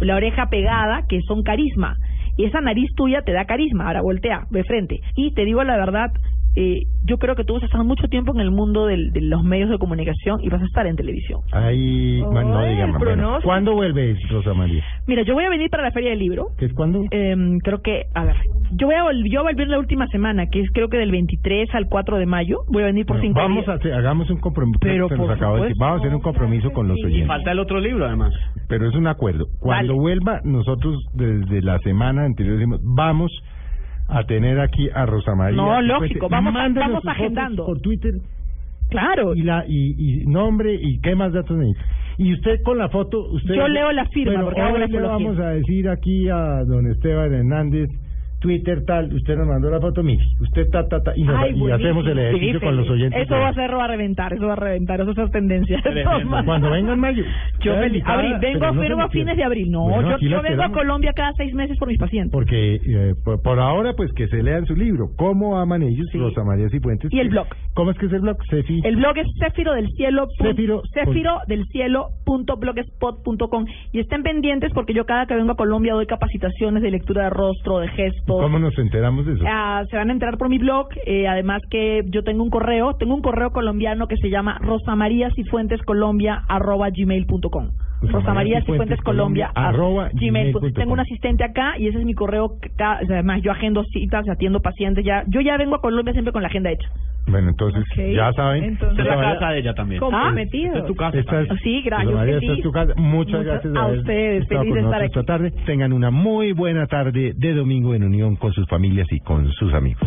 La oreja pegada, que son carisma. Y esa nariz tuya te da carisma. Ahora voltea, de frente. Y te digo la verdad, eh, yo creo que tú vas a estar mucho tiempo en el mundo del- de los medios de comunicación y vas a estar en televisión. Ahí, bueno, no más. Bueno. ¿Cuándo vuelve Rosa María? Mira, yo voy a venir para la Feria del Libro. ¿Qué es cuándo? Em, creo que, a ver, yo voy a, vol- yo voy a volver la última semana, que es creo que del 23 al 4 de mayo. Voy a venir por Bueno, cinco vamos días. a hacer, hagamos un compromiso. Pero nos por de decir, vamos a hacer un compromiso con los Y oyentes. falta el otro libro, además. Pero es un acuerdo. Cuando vuelva, nosotros desde la semana anterior decimos, vamos a tener aquí a Rosa María. No, lógico, vamos vamos agendando. Por Twitter. Claro. Y, la, y, y nombre y qué más datos necesita. Y usted con la foto, usted... Yo leo la firma, Bueno, porque hoy le vamos a decir aquí a don Esteban Hernández, Twitter tal, usted nos mandó la foto, mire, usted ta, ta, ta, y, nos- Ay, y hacemos el ejercicio Sí, con los oyentes. Eso va a ser, va a reventar, eso va a reventar, eso es tendencia. Cuando venga en mayo. Yo feliz. Abril, vengo pero no a fines de abril. No, Bueno, yo, yo vengo a. Colombia cada seis meses por mis pacientes. Porque eh, por, por ahora, pues que se lean su libro, ¿Cómo aman ellos? Rosa María Cifuentes. Y el blog. ¿Cómo es que es el blog? Cefi. El blog es Céfiro del Cielo. Céfiro. Céfiro del Cielo punto blogspot.com y estén pendientes porque yo cada que vengo a Colombia doy capacitaciones de lectura de rostro, de ¿Cómo nos enteramos de eso? Ah, se van a enterar por mi blog, eh, además que yo tengo un correo, tengo un correo colombiano que se llama rosamariasifuentescolombia arroba gmail.com. rosamariasifuentescolombia arroba gmail. Tengo un asistente acá y ese es mi correo. además, yo agendo citas, atiendo pacientes. ya Yo ya vengo a Colombia siempre con la agenda hecha. Bueno, entonces, ya saben. Entonces- Rosa Es la María- casa de ella también. Comprometidos. Esta es tu casa Esta es-. Sí, gracias, Rosa María, feliz. esta es tu casa. Muchas Muchas- gracias a haber ustedes, feliz de estar nosotros esta tarde. Tengan una muy buena tarde de domingo en unión con sus familias y con sus amigos.